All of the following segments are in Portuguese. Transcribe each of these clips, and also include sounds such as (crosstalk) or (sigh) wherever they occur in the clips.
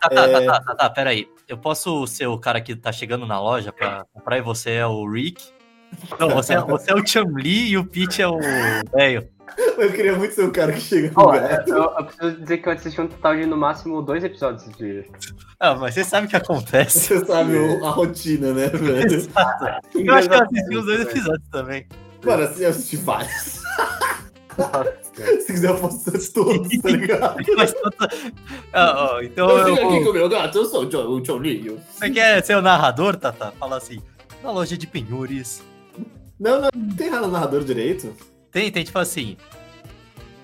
Tá, tá, é... tá, tá, tá, tá, peraí. Eu posso ser o cara que tá chegando na loja pra comprar e você é o Rick? Não, você, é, você é o Chun-Li e o Pete é o velho. Eu queria muito ser o cara que chega com oh, eu, eu, preciso dizer que eu assisti um total de no máximo dois episódios de. Ah, mas você sabe o que acontece. Você sabe a rotina, né, velho? (laughs) Exato. Eu acho que eu assisti os dois episódios também. Mano, eu assisti vários. Se quiser, eu posso ser todos, tá ligado? (laughs) Ah, oh, então eu, eu aqui com o meu gato, eu sou o John, o John Lee. Você quer ser o narrador, Tata? Fala assim, na loja de penhores. Não, não, não tem narrador direito. Tem, tem tipo assim.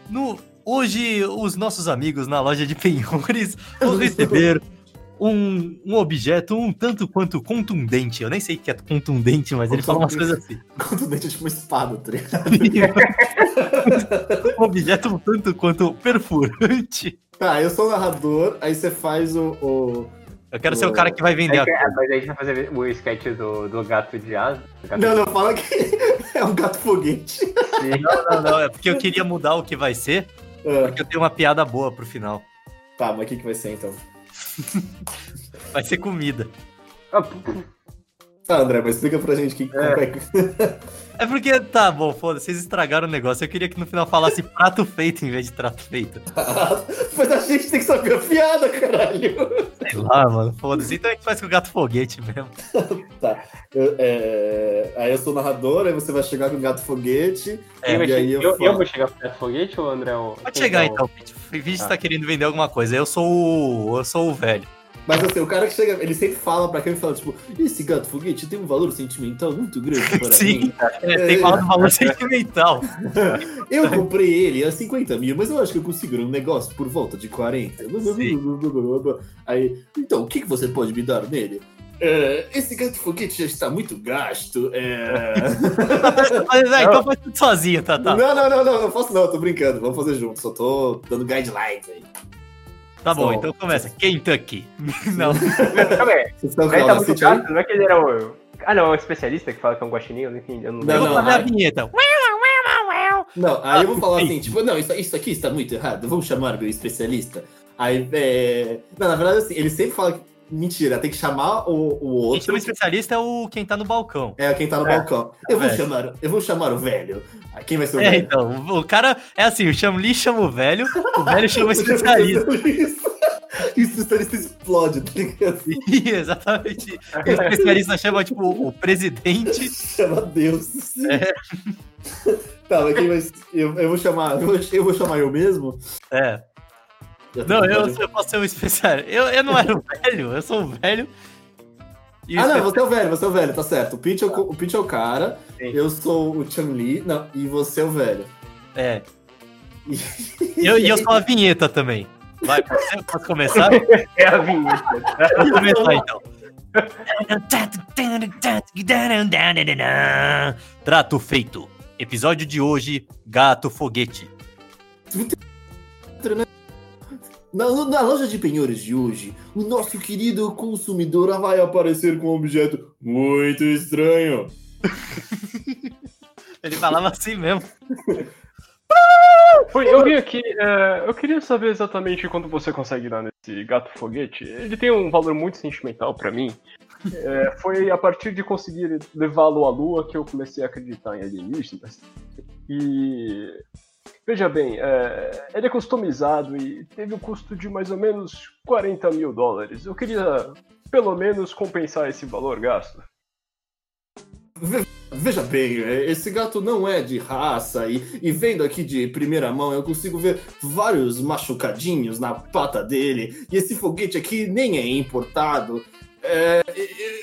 No, hoje, os nossos amigos na loja de penhores (laughs) vão receber um, um objeto um tanto quanto contundente. Eu nem sei o que é contundente, mas ele fala umas coisas assim. (laughs) Contundente é tipo uma espada, tá ligado? (laughs) um objeto um tanto quanto perfurante. Tá, eu sou o narrador, aí você faz o... o... Eu quero o... ser o cara que vai vender a coisa. Mas aí a gente vai fazer o sketch do, do gato de asa. Não, não, fala que (laughs) é um gato foguete. Não, não, não. É porque eu queria mudar o que vai ser. É. Porque eu tenho uma piada boa pro final. Tá, mas o que, que vai ser então? (laughs) Vai ser comida. Tá, André, mas explica pra gente que, é. é (laughs) É porque, tá bom, foda vocês estragaram o negócio. Eu queria que no final falasse (laughs) prato feito em vez de trato feito. mas a gente tem que saber a piada, caralho. Sei lá, mano, foda-se. Então a gente faz com o gato foguete mesmo. tá. Eu, é... Aí eu sou narrador, aí você vai chegar com o gato foguete. É, e aí eu, eu, eu, vou chegar com o gato foguete ou o André? Pode chegar então, Pete. O Pete ah. tá querendo vender alguma coisa. Eu sou o. Eu sou o velho. Mas assim, o cara que chega, ele sempre fala pra quem fala, tipo, esse gato foguete tem um valor sentimental muito grande (laughs) para Sim, mim. É, tem um valor sentimental. (laughs) eu comprei ele a 50 mil, mas eu acho que eu consigo um negócio por volta de 40. Aí, então, o que, que você pode me dar nele? É, esse gato foguete já está muito gasto. É... (laughs) mas, é, então faz tudo sozinho, tá, tá? Não, não, não, não, não faço não, tô brincando. Vamos fazer junto, só tô dando guidelines aí. Tá bom, então começa. Kentucky. (laughs) Não. Calma aí. Ele tá muito chato, não é que ele era o... Ah, não, é um especialista que fala que é um guaxininho, enfim, eu não Não, não, vou fazer a vinheta. Não, aí eu vou falar assim, tipo, não, isso, isso aqui está muito errado, vamos chamar o especialista. Aí, é... Não, na verdade, assim, ele sempre fala que Mentira, tem que chamar o, o outro. Quem chama especialista é o quem tá no balcão. É, quem tá no é. balcão. Eu vou, é. chamar, eu vou chamar o velho. Quem vai ser o é, velho? então, o cara é assim, o Chamli chama o velho, o velho chama o (laughs) especialista. (laughs) E o especialista explode, tá ligado? exatamente. O especialista chama, tipo, o presidente. Chama Deus. É. Tá, mas quem vai. Eu, eu vou chamar. Eu vou, eu vou chamar eu mesmo? É. Não, eu, eu posso ser um especial. Eu, eu não era o velho, eu sou o velho. ah, não, você é o velho, você é o velho, tá certo. O Peach é o, o, Peach é o cara, Sim. eu sou o Chun-Li, não, e você é o velho. É. E eu, e eu (laughs) sou a vinheta também. Vai, posso, posso começar? (laughs) É a vinheta. Vou começar então. Trato feito. Episódio de hoje: Gato Foguete. Na, na, loja de penhores de hoje, o nosso querido consumidor vai aparecer com um objeto muito estranho. (laughs) Ele falava assim mesmo. eu vi aqui, é, eu queria saber exatamente quando você consegue ir lá nesse gato foguete. Ele tem um valor muito sentimental para mim. É, foi a partir de conseguir levá-lo à lua que eu comecei a acreditar em alienígenas. E Veja bem, é, ele é customizado e teve um custo de mais ou menos 40 mil dólares. Eu queria, pelo menos, compensar esse valor gasto. Veja bem, é, esse gato não é de raça e, e, vendo aqui de primeira mão eu consigo ver vários machucadinhos na pata dele e esse foguete aqui nem é importado. É,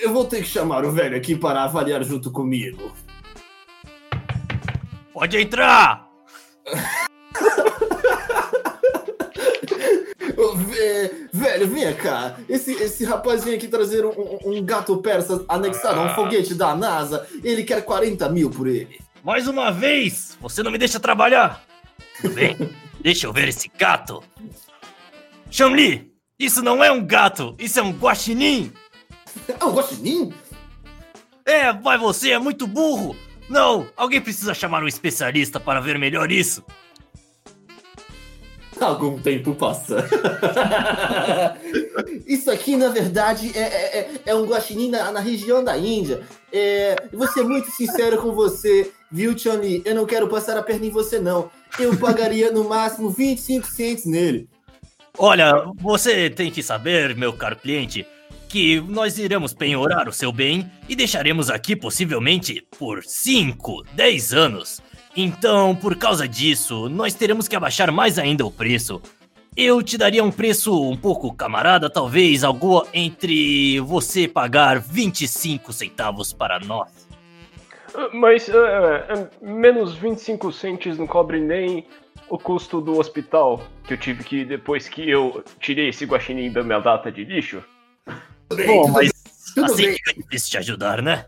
eu vou ter que chamar o velho aqui para avaliar junto comigo. Pode entrar! Velho, vem cá. Esse, esse rapazinho aqui trazer um, um, gato persa anexado a um ah. foguete da NASA, ele quer 40 mil por ele. Mais uma vez! Você não me deixa trabalhar! Tudo bem? (laughs) deixa eu ver esse gato. Shamli, isso não é um gato, isso é um guaxinim! É um guaxinim? É, vai você, é muito burro! Não! Alguém precisa chamar um especialista para ver melhor isso. Algum tempo passa. (laughs) Isso aqui, na verdade, é, é, é- é um guaxinim na, na região da Índia. É, eu vou ser muito sincero com você, viu, Chun-Li? Eu não quero passar a perna em você, não. Eu pagaria no máximo 25 cents nele. Olha, você tem que saber, meu caro cliente, que nós iremos penhorar o seu bem e deixaremos aqui possivelmente por 5, 10 anos. Então, por causa disso, nós teremos que abaixar mais ainda o preço. Eu te daria um preço um pouco camarada, talvez algo entre você pagar 25 centavos para nós. Ah, Mas é, menos 25 centes não cobre nem o custo do hospital que eu tive que depois que eu tirei esse guaxinim da minha data de lixo. Bom, mas Tudo assim bem. fica difícil te ajudar, né?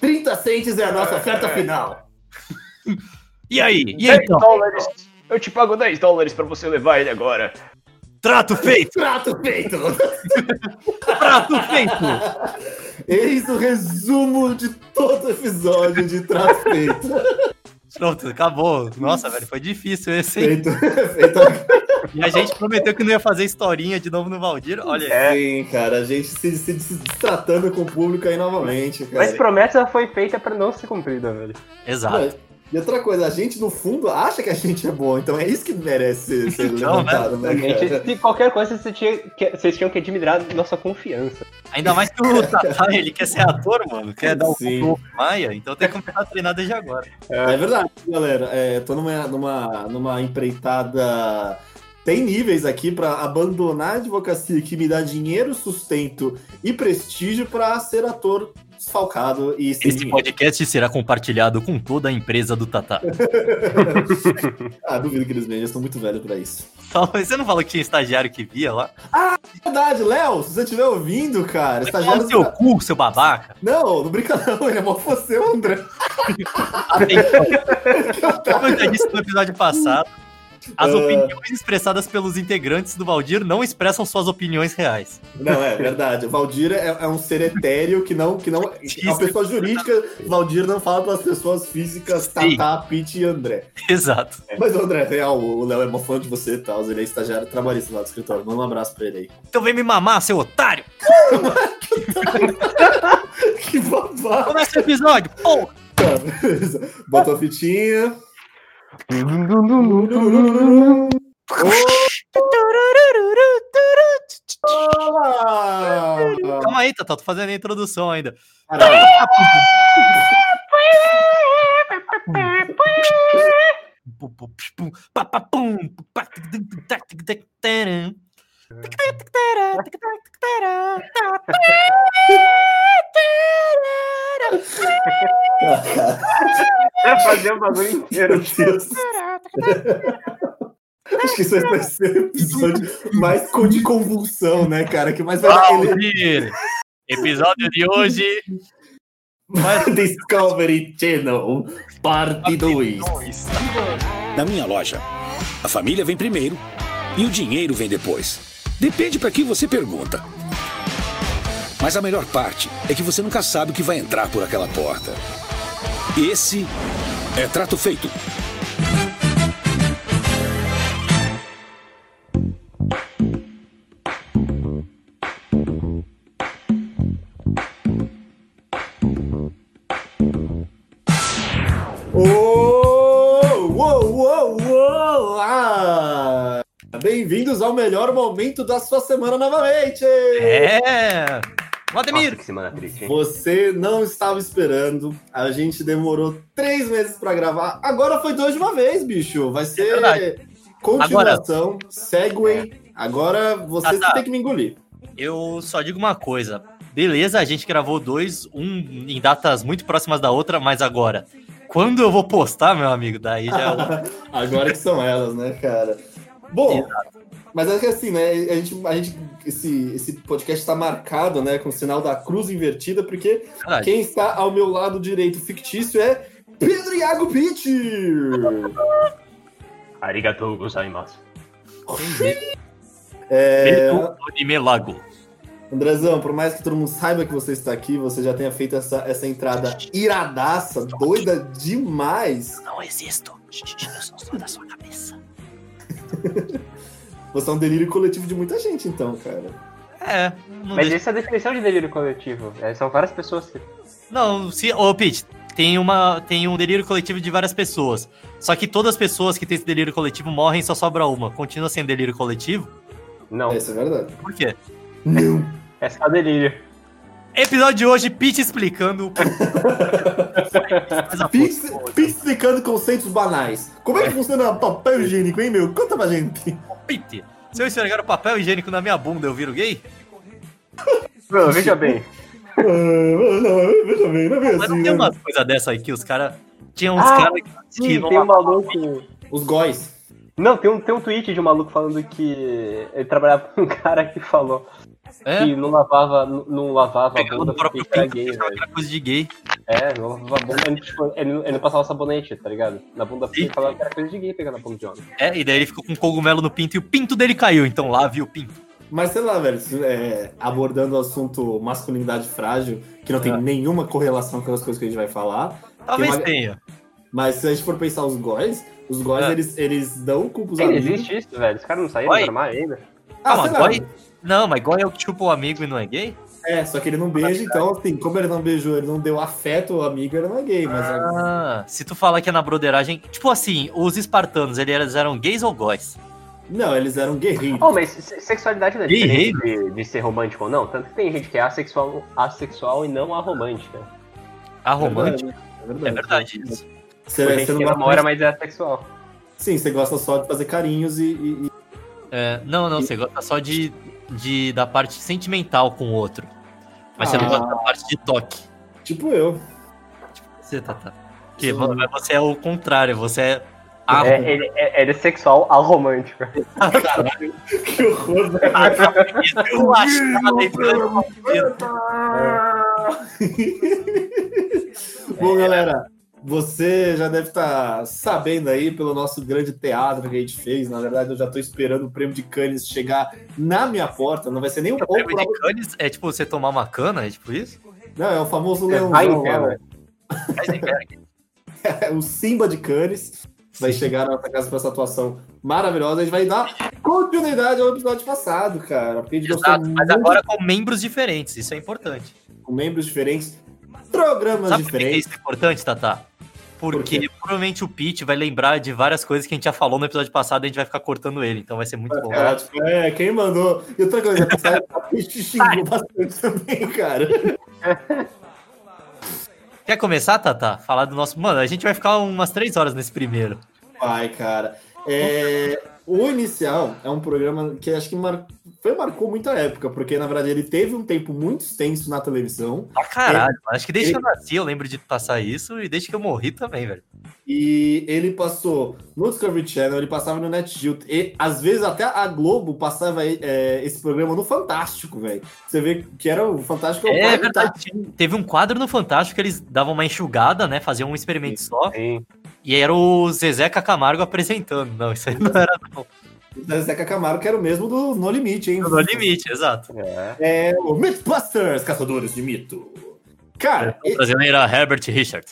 30 cents é a nossa oferta final. E aí? E 10 então? dólares. Eu te pago 10 dólares pra você levar ele agora. Trato feito! Trato feito! Trato feito! Eis o resumo de todo episódio de Trato Feito. Pronto, acabou. Nossa, velho, foi difícil esse, hein? Feito, (laughs) feito E a gente prometeu que não ia fazer historinha de novo no Valdir. Olha, É. Sim, cara, a gente se, se, se tratando com o público aí novamente, cara. Mas promessa foi feita pra não ser cumprida, velho. exato. Mas- E outra coisa, a gente no fundo acha que a gente é bom, então é isso que merece ser, ser Então, levantado, né, Gente, se qualquer coisa você tinha que- vocês tinham que admirar nossa confiança. Ainda mais que o Tatá, ele quer ser ator, mano. Quer dar um Sim. pouco Maia, então tem que começar a treinar desde agora. É verdade, galera. É, tô numa, numa, numa empreitada. Tem níveis aqui pra abandonar a advocacia que me dá dinheiro, sustento e prestígio pra ser ator desfalcado e sem Esse dinheiro. podcast será compartilhado com toda a empresa do Tatá. (laughs) Ah, duvido que eles vejam, eles estão muito velhos pra isso. Você não falou que tinha estagiário que via lá? Verdade, Léo, se você estiver ouvindo, cara, tomar estagiário. seu cu, seu babaca. (laughs) Não, não brinca não, ele é mó você, André. (laughs) Atenção. Como eu já disse no episódio passado, as Ah. opiniões expressadas pelos integrantes do Valdir não expressam suas opiniões reais. Não, é verdade. O Valdir é, é um ser etéreo que não. Que não é uma pessoa jurídica. Valdir não fala para as pessoas físicas, Sim. Tatá, Pete e André. Exato. Mas o André, real, o Léo é mó fã de você e tal. Ele é estagiário trabalhista lá do escritório. Manda um abraço pra ele aí. Então vem me mamar, seu otário. (laughs) Que babado, Começa o episódio. Porra. beleza. Botou a fitinha. Calma aí, Tatá, tô fazendo a introdução ainda. É fazer o bagulho inteiro. Meu Deus. Acho que isso vai ser o episódio mais com- de convulsão, né, cara? Que mais vai Valdir, Episódio de hoje. Discovery Channel, parte 2. Na minha loja, a família vem primeiro e o dinheiro vem depois. Depende para quem você pergunta. Mas a melhor parte é que você nunca sabe o que vai entrar por aquela porta. Esse é trato feito. Bem-vindos ao melhor momento da sua semana novamente! É. Nossa, Vladimir. que semana triste, hein? Você não estava esperando, a gente demorou três meses pra gravar, agora foi dois de uma vez, bicho. Vai ser É continuação, segue. Agora você Ah, tá. tem que me engolir. Eu só digo uma coisa. Beleza, a gente gravou dois, um em datas muito próximas da outra, mas agora, quando eu vou postar, meu amigo, daí já é (laughs) Agora que são elas, né, cara? Bom, mas é que assim, né? A gente, a gente, esse, esse podcast está marcado, né, com o sinal da cruz invertida, porque quem está ao meu lado direito fictício é Pedro Iago Pitt! Arigatou gozaimasu. É, Pedro Onimelago. Andrezão, por mais que todo mundo saiba que você está aqui, você já tenha feito essa, essa entrada iradaça, doida demais. Não existo. Eu só sou da sua. (laughs) Você é um delírio coletivo de muita gente, então, cara. É. Não, Mas deixa- essa é a definição de delírio coletivo. É, são várias pessoas que. não se. Ô, Pete, tem, uma, tem um delírio coletivo de várias pessoas. Só que todas as pessoas que têm esse delírio coletivo morrem só sobra uma. Continua sendo delírio coletivo? Não, Isso é verdade. Por quê? Não. é só delírio. Episódio de hoje, Pete explicando. o- Mas (laughs) a Pix, porra, Pix explicando conceitos banais. Como é que funciona papel higiênico, hein, meu? Conta pra gente. Pete, se eu esfregar o papel higiênico na minha bunda, eu viro gay? Bruno, veja bem. (laughs) Ah, não, veja bem, não é bem Mas não assim, tem né? umas coisas dessa aí que os caras. Tinha uns Ah, caras que Sim, tem um maluco. Os góis. Não, tem um, tem um tweet de um maluco falando que ele trabalhava com um (laughs) cara que falou É? que não lavava, não- lavava a bunda o porque era gay, velho. coisa de gay. É, não lavava a bunda. Ele, tipo, ele, não- ele não passava sabonete, tá ligado? Na bunda porque ele falava que era coisa de gay pegar na bunda de homem. É, e daí ele ficou com cogumelo no pinto e o pinto dele caiu. Então lá viu o pinto. Mas sei lá, velho, é, abordando o assunto masculinidade frágil, que não tem É. nenhuma correlação com as coisas que a gente vai falar. Talvez uma- tenha. Mas se a gente for pensar os góis, os góis, É. eles, eles dão culpa os Ainda amigos. existe isso, velho. Os caras não saíram do armário ainda. Ah, Ah, mas lá. Não, mas goi é o que chupa o amigo e não é gay? É, só que ele não beija, então, assim, como ele não beijou, ele não deu afeto ao amigo, ele não é gay, mas... Ah, se tu falar que é na broderagem. Tipo assim, os espartanos, eles eram gays ou góis? Não, eles eram guerreiros. Oh, mas se- sexualidade não é diferente de, de ser romântico ou não? Tanto que tem gente que é assexual, assexual e não aromântica. A romântica? É É verdade isso. Você, você gente não namora, mas é assexual. Sim, você gosta só de fazer carinhos e... e- e- É, não, não, você gosta só de, de da parte sentimental com o outro. Mas você não Ah. gosta da parte de toque. Tipo eu. Você, Tata. Que, Sou- mas você é o contrário, você é. Ah, É, ele, é, ele é sexual aromântico. (laughs) (laughs) Que horror, velho. eu acho (laughs) Bom, galera, você já deve estar sabendo aí pelo nosso grande teatro que a gente fez. Na verdade, eu já tô esperando o prêmio de Cannes chegar na minha porta. Não vai ser nem o O prêmio de Cannes é tipo você tomar uma cana, é tipo isso? Não, é o famoso É leãozão lá, né? Heisenberg. é (laughs) o Simba de Cannes. Vai chegar na nossa casa com essa atuação maravilhosa. A gente vai dar continuidade ao episódio passado, cara. Porque a gente gostou Exato, mas muito agora com membros diferentes, isso é importante. com membros diferentes, programas Sabe que que diferentes. isso é importante, Tata? Porque provavelmente o Pete vai lembrar de várias coisas que a gente já falou no episódio passado e a gente vai ficar cortando ele, então vai ser muito bom. É, tipo, é, quem mandou. E outra coisa, a gente xingou bastante também, cara. (laughs) Quer começar, Tata? Falar do nosso. Mano, a gente vai ficar umas três horas nesse primeiro. Vai, cara. É, o Inicial é um programa que acho que mar... foi, marcou muita época, porque na verdade ele teve um tempo muito extenso na televisão Ah, caralho, mano. Acho que desde ele- que eu nasci eu lembro de passar isso e desde que eu morri também, velho. e ele passou no Discovery Channel, ele passava no NetGeo e às vezes até a Globo passava é, esse programa no Fantástico, velho. Você vê que era o Fantástico. É o verdade. Teve um quadro no Fantástico que eles davam uma enxugada, né? Faziam um experimento só. Sim. E era o Zezé Camargo apresentando. Não, isso aí não era não. Da Zeca Camargo, que era o mesmo do No Limite, hein? No limite, exato. É. É o Mythbusters, Caçadores de Mito. Cara, O brasileiro era Herbert Richard.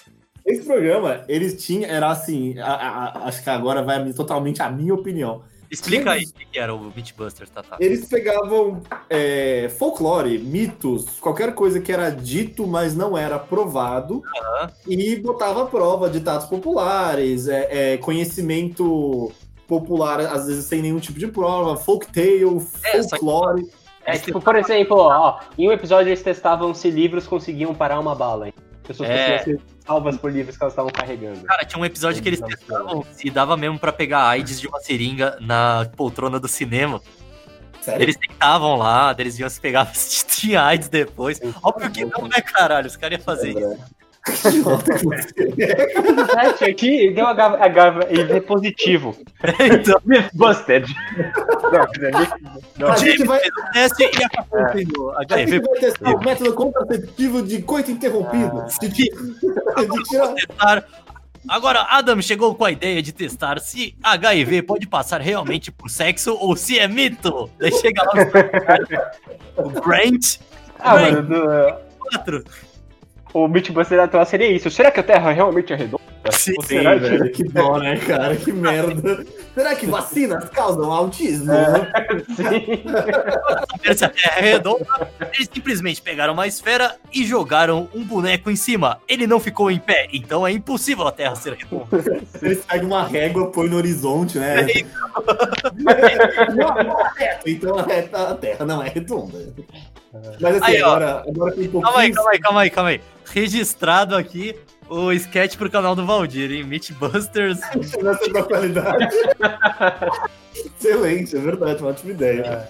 Esse programa, eles tinham, era assim, a- a- acho que agora vai totalmente a minha opinião. Explica aí o que era o Beatbusters, Tata. Eles pegavam é, folclore, mitos, qualquer coisa que era dito, mas não era provado, e botava à prova ditados populares, é, é, conhecimento popular, às vezes sem nenhum tipo de prova, folktale, É, que- folclore. É tipo, por exemplo, ó, em um episódio eles testavam se livros conseguiam parar uma bala. hein? Pessoas É. conseguiam ser salvas por livros que elas estavam carregando. Cara, tinha um episódio que eles testavam se dava mesmo pra pegar AIDS de uma seringa na poltrona do cinema. Sério? Eles tentavam lá, eles iam se pegar (laughs) se tinha AIDS depois. Óbvio que não, né, caralho? Os caras iam fazer isso. Que idiota que você é. O teste aqui deu HIV positivo. Então, Mythbusted. Não, dizer, não. A gente vai, o teste e acabou tendo a HIV. gente vai testar o método contraceptivo de coito interrompido. Ah. De. (laughs) Agora, Adam chegou com a ideia de testar se HIV pode passar realmente por sexo ou se é mito. Daí chega lá o (laughs) Grant Ah, Bem. mano, do- 4. O Mythbuster atual seria isso. Será que a Terra realmente é redonda? Sim, Sim, será que- velho, que dó, né, cara? Que (laughs) merda. Será que vacinas causam autismo? (laughs) Sim. Se a Terra é redonda, eles simplesmente pegaram uma esfera e jogaram um boneco em cima. Ele não ficou em pé, então é impossível a Terra ser redonda. Eles pegam uma régua, põe no horizonte, né? é (laughs) reto, então reta- a Terra não é redonda. Mas assim, Aí, agora, agora tem um pouquinho... Calma aí, calma aí, calma aí, calma aí. Registrado aqui o sketch pro canal do Valdir, hein? Mythbusters. (laughs) Nessa da qualidade. Excelente, é verdade, uma ótima ideia.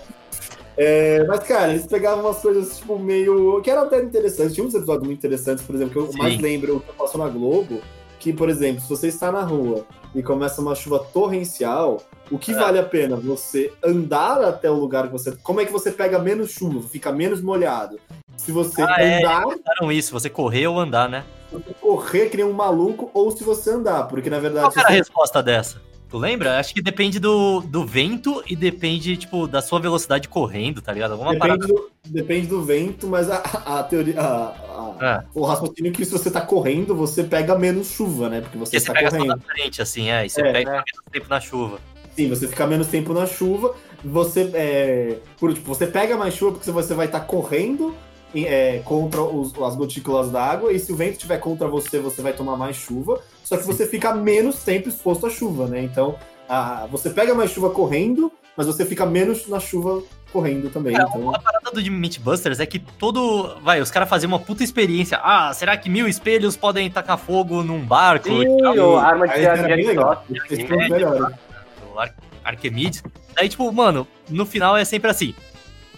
É, mas, cara, eles pegavam umas coisas, tipo, meio. que eram até interessantes. Tinha uns episódios muito interessantes, por exemplo, que eu Sim. mais lembro, o que passou na Globo, que, por exemplo, se você está na rua e começa uma chuva torrencial, o que É. vale a pena? Você andar até o lugar que você. Como é que você pega menos chuva, fica menos molhado? Se você Ah, é. andar, Fizeram isso, você correr ou andar, né? se você correr que nem um maluco, ou se você andar, porque na verdade. Qual era a você- resposta dessa? Tu lembra? Acho que depende do, do vento e depende, tipo, da sua velocidade correndo, tá ligado? Alguma parada. Depende do, depende do vento, mas a, a teoria. a- a- É. O raciocínio é que se você tá correndo, você pega menos chuva, né? Porque você Porque você tá pega só correndo. na frente, assim, é. E você É, pega é. menos tempo na chuva. Sim, você fica menos tempo na chuva. Você é, por, tipo, você pega mais chuva porque você vai estar correndo em- é, contra os- as gotículas d'água. E se o vento estiver contra você, você vai tomar mais chuva. Só que você fica menos tempo exposto à chuva, né? Então, a- você pega mais chuva correndo, mas você fica menos na chuva correndo também. Cara, então... A parada do Mythbusters é que todo. Vai, os caras faziam uma puta experiência. Ah, será que mil espelhos podem tacar fogo num barco? Sim, o arma de Aí era bem Jack Ar. Daí, tipo, mano, no final é sempre assim.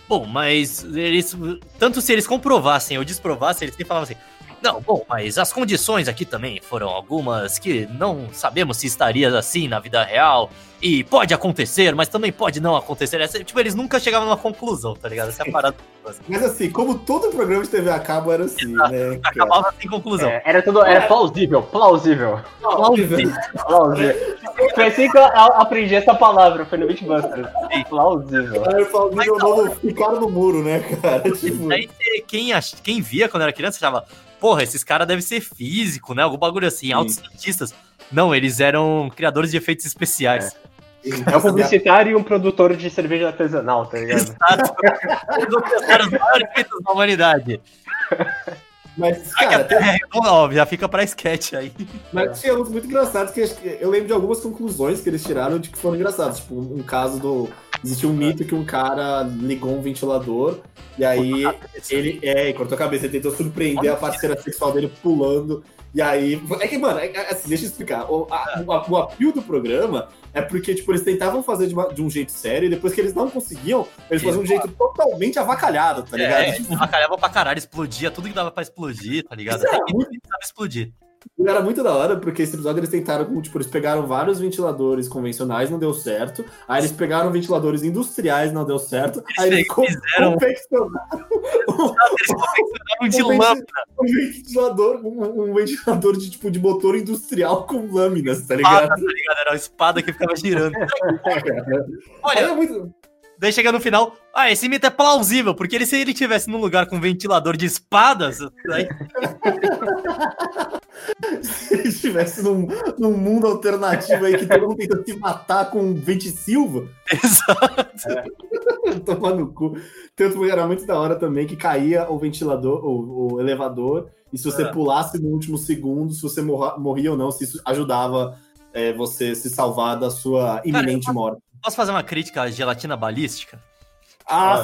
Bom, mas eles. Tanto se eles comprovassem ou desprovassem, eles sempre falavam assim. Não, bom, mas as condições aqui também foram algumas que não sabemos se estaria assim na vida real. E pode acontecer, mas também pode não acontecer. Essa- tipo, eles nunca chegavam numa conclusão, tá ligado? Essa é a parada. (laughs) Mas assim, como todo programa de TV a cabo era assim, né? cara? Acabava sem conclusão. É, era tudo, era plausível, plausível. Plausível. Plausível. Foi assim que eu aprendi essa palavra, foi no Beatbusters. Plausível. Aí eu falo, Mas novo, ficaram no muro, né, cara? Tipo, Aí quem, ach- quem via quando era criança achava, porra, esses caras devem ser físico, né? Algum bagulho assim, altos cientistas. Não, eles eram criadores de efeitos especiais. É um publicitário e um produtor de cerveja artesanal, tá ligado? Exato. Eles ofereceram os maiores feitos da humanidade. Mas, que cara, a Terra é redonda, já fica pra sketch aí. mas tinha uns muito engraçados que- eu lembro de algumas conclusões que eles tiraram de que foram engraçados. Tipo, um caso do. Existia um mito que um cara ligou um ventilador e aí ele é, cortou a cabeça, ele tentou surpreender a parceira sexual dele pulando. E aí. É que, mano, é- é assim, deixa eu explicar. O, a- o, o apio do programa é porque, tipo, eles tentavam fazer de, uma- de um jeito sério e depois que eles não conseguiam, eles faziam de um jeito totalmente avacalhado, tá ligado? É, avacalhava pra caralho, explodia tudo que dava pra explodir, tá ligado? Era Até que muito- ninguém sabe explodir. E Era muito da hora, porque esse episódio eles tentaram, tipo, eles pegaram vários ventiladores convencionais, não deu certo. Aí eles pegaram ventiladores industriais, não deu certo. Aí eles co- fizeram- confeccionaram Eles confeccionaram de Um lâmpada, um ventilador, um, um ventilador de tipo de motor industrial com lâminas, tá ligado? tá ligado? Era uma espada que ficava girando. (laughs) Aí Olha, é muito. Daí chega no final, ah, esse mito é plausível, porque ele, se ele tivesse num lugar com ventilador de espadas, aí, (laughs) Se ele estivesse num, num mundo alternativo aí que todo mundo tenta se matar com um vente silva, (laughs) exato. (laughs) tomar no cu. Era muito da hora também que caía o ventilador, o, o elevador, e se você Ah. pulasse no último segundo, se você morra, morria ou não, se isso ajudava é, você se salvar da sua iminente morte. Posso fazer uma crítica à gelatina balística? Ah,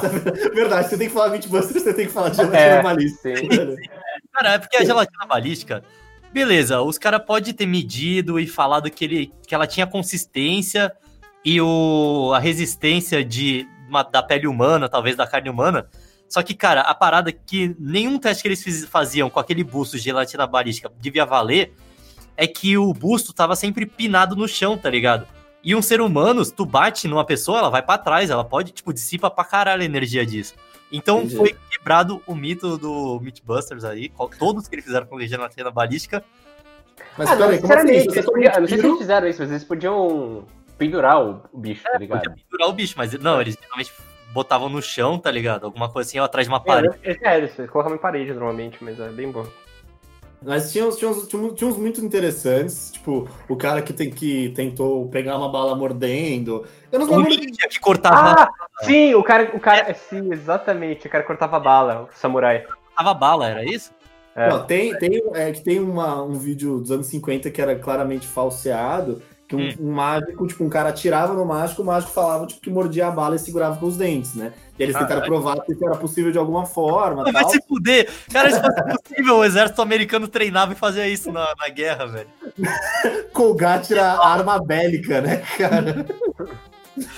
verdade, você tem que falar Mythbusters, você tem que falar de É, gelatina balística. sim. Cara, é porque a gelatina balística, beleza, os caras podem ter medido e falado que, ele, que ela tinha consistência e o, a resistência de, uma- da pele humana, talvez da carne humana. Só que, cara, a parada que nenhum teste que eles fiz- faziam com aquele busto de gelatina balística devia valer é que o busto tava sempre pinado no chão, tá ligado? E um ser humano, se tu bate numa pessoa, ela vai pra trás, ela pode, tipo, dissipa pra caralho a energia disso. Então Entendi. foi quebrado o mito do Mythbusters aí, todos que eles fizeram com gelatina balística. Mas Ah, não, peraí, como assim? sinceramente, um podiam, eu não sei se eles fizeram isso, mas eles podiam pendurar o, bicho, tá ligado? Podia pendurar o bicho, mas não, eles geralmente botavam no chão, tá ligado? Alguma coisa assim, ou atrás de uma É, parede. eles, é, eles colocavam em parede normalmente, mas é bem bom. Mas tinha uns, tinha, uns, tinha uns- tinha uns muito interessantes, tipo, o cara que, tem, que tentou pegar uma bala mordendo. Eu não lembro. ninja que cortava, Ah, sim, o cara, o cara, sim, exatamente, o cara cortava bala, o samurai. cortava bala, era isso? É. Não, tem, tem, é, que tem uma, um vídeo dos anos 50 que era claramente falseado, que um, Hum. um mágico, tipo, um cara atirava no mágico, o mágico falava tipo, que mordia a bala e segurava com os dentes, né? E eles tentaram Caralho. provar que isso era possível de alguma forma Vai tal. se fuder. Cara, se fosse possível, o exército americano treinava e fazia isso na, na guerra, velho. Colgate era arma bélica, né, cara?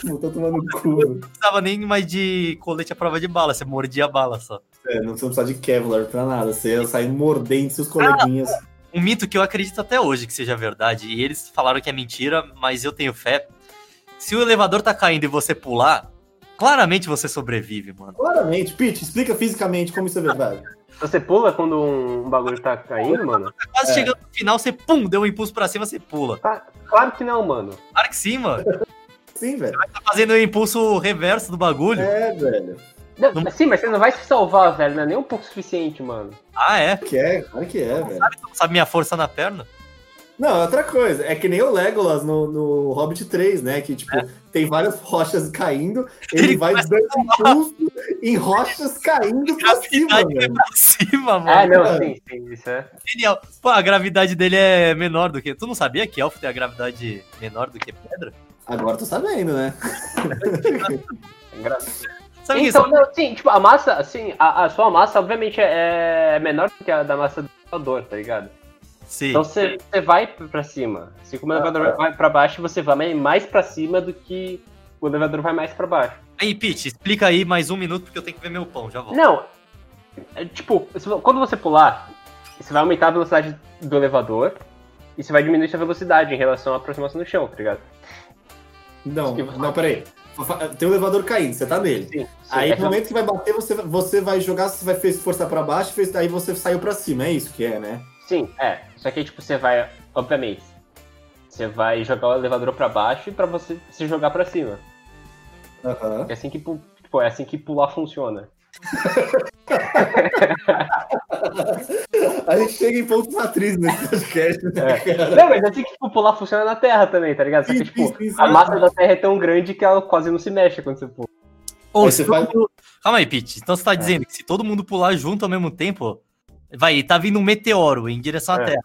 Não tô tomando cu. Não precisava nem mais de colete à prova de bala, você mordia a bala só. É, não precisa de Kevlar pra nada. Você ia sair mordendo seus coleguinhas. Um mito que eu acredito até hoje que seja verdade, e eles falaram que é mentira, mas eu tenho fé. Se o elevador tá caindo e você pular, claramente você sobrevive, mano. Claramente. Pete, explica fisicamente como isso é verdade. Você pula quando um bagulho tá caindo, mano? Tá quase É. chegando no final, você pum, deu um impulso pra cima, você pula. Claro que não, mano. Claro que sim, mano. Sim, velho. Tá fazendo o impulso reverso do bagulho. É, velho. Não, mas Sim, mas você não vai se salvar, velho. Não é nem um pouco suficiente, mano. Ah, é? Que é, claro que é, velho. Sabe minha força na perna? Não, outra coisa, é que nem o Legolas no, no Hobbit 3, né? Que, tipo, tem várias rochas caindo, (laughs) ele, Ele vai dando impulso em rochas caindo pra cima, é velho. pra cima, mano. Ah, não, cara. sim, sim, isso é. Genial. Pô, a gravidade dele é menor do que. Tu não sabia que elfo tem a gravidade menor do que pedra? Agora tô sabendo, né? (laughs) é engraçado. Sabe Então, não, sim, tipo, a massa, assim, a, a sua massa, obviamente, é, é menor do que a da massa do elevador, tá ligado? Sim. Então você vai pra cima. Assim como o elevador vai pra baixo, você vai mais pra cima do que o elevador vai mais pra baixo. Aí, Pete, explica aí mais um minuto porque eu tenho que ver meu pão, já volto. Não, é, tipo, quando você pular, você vai aumentar a velocidade do elevador e você vai diminuir sua velocidade em relação à aproximação do chão, tá ligado? Não, não, peraí. Tem um elevador caindo, você tá nele. Sim. Aí é no momento que vai bater, você, você vai jogar, você vai fez força pra baixo, fez, aí você saiu pra cima, é isso que é, né? Sim, é. Só que aí, tipo, você vai, obviamente, você vai jogar o elevador pra baixo e pra você se jogar pra cima. Aham. É assim que, tipo, é assim que pular funciona. (laughs) A gente chega em pontos matrizes nesse podcast, né, cara? Não, mas é assim que tipo, pular funciona na Terra também, tá ligado? Só que, tipo, sim, sim, sim. a massa da Terra é tão grande que ela quase não se mexe quando você pula. Ou se você faz- mundo- Calma aí, Pete. Então você tá dizendo que se todo mundo pular junto ao mesmo tempo, vai, tá vindo um meteoro em direção à É. Terra.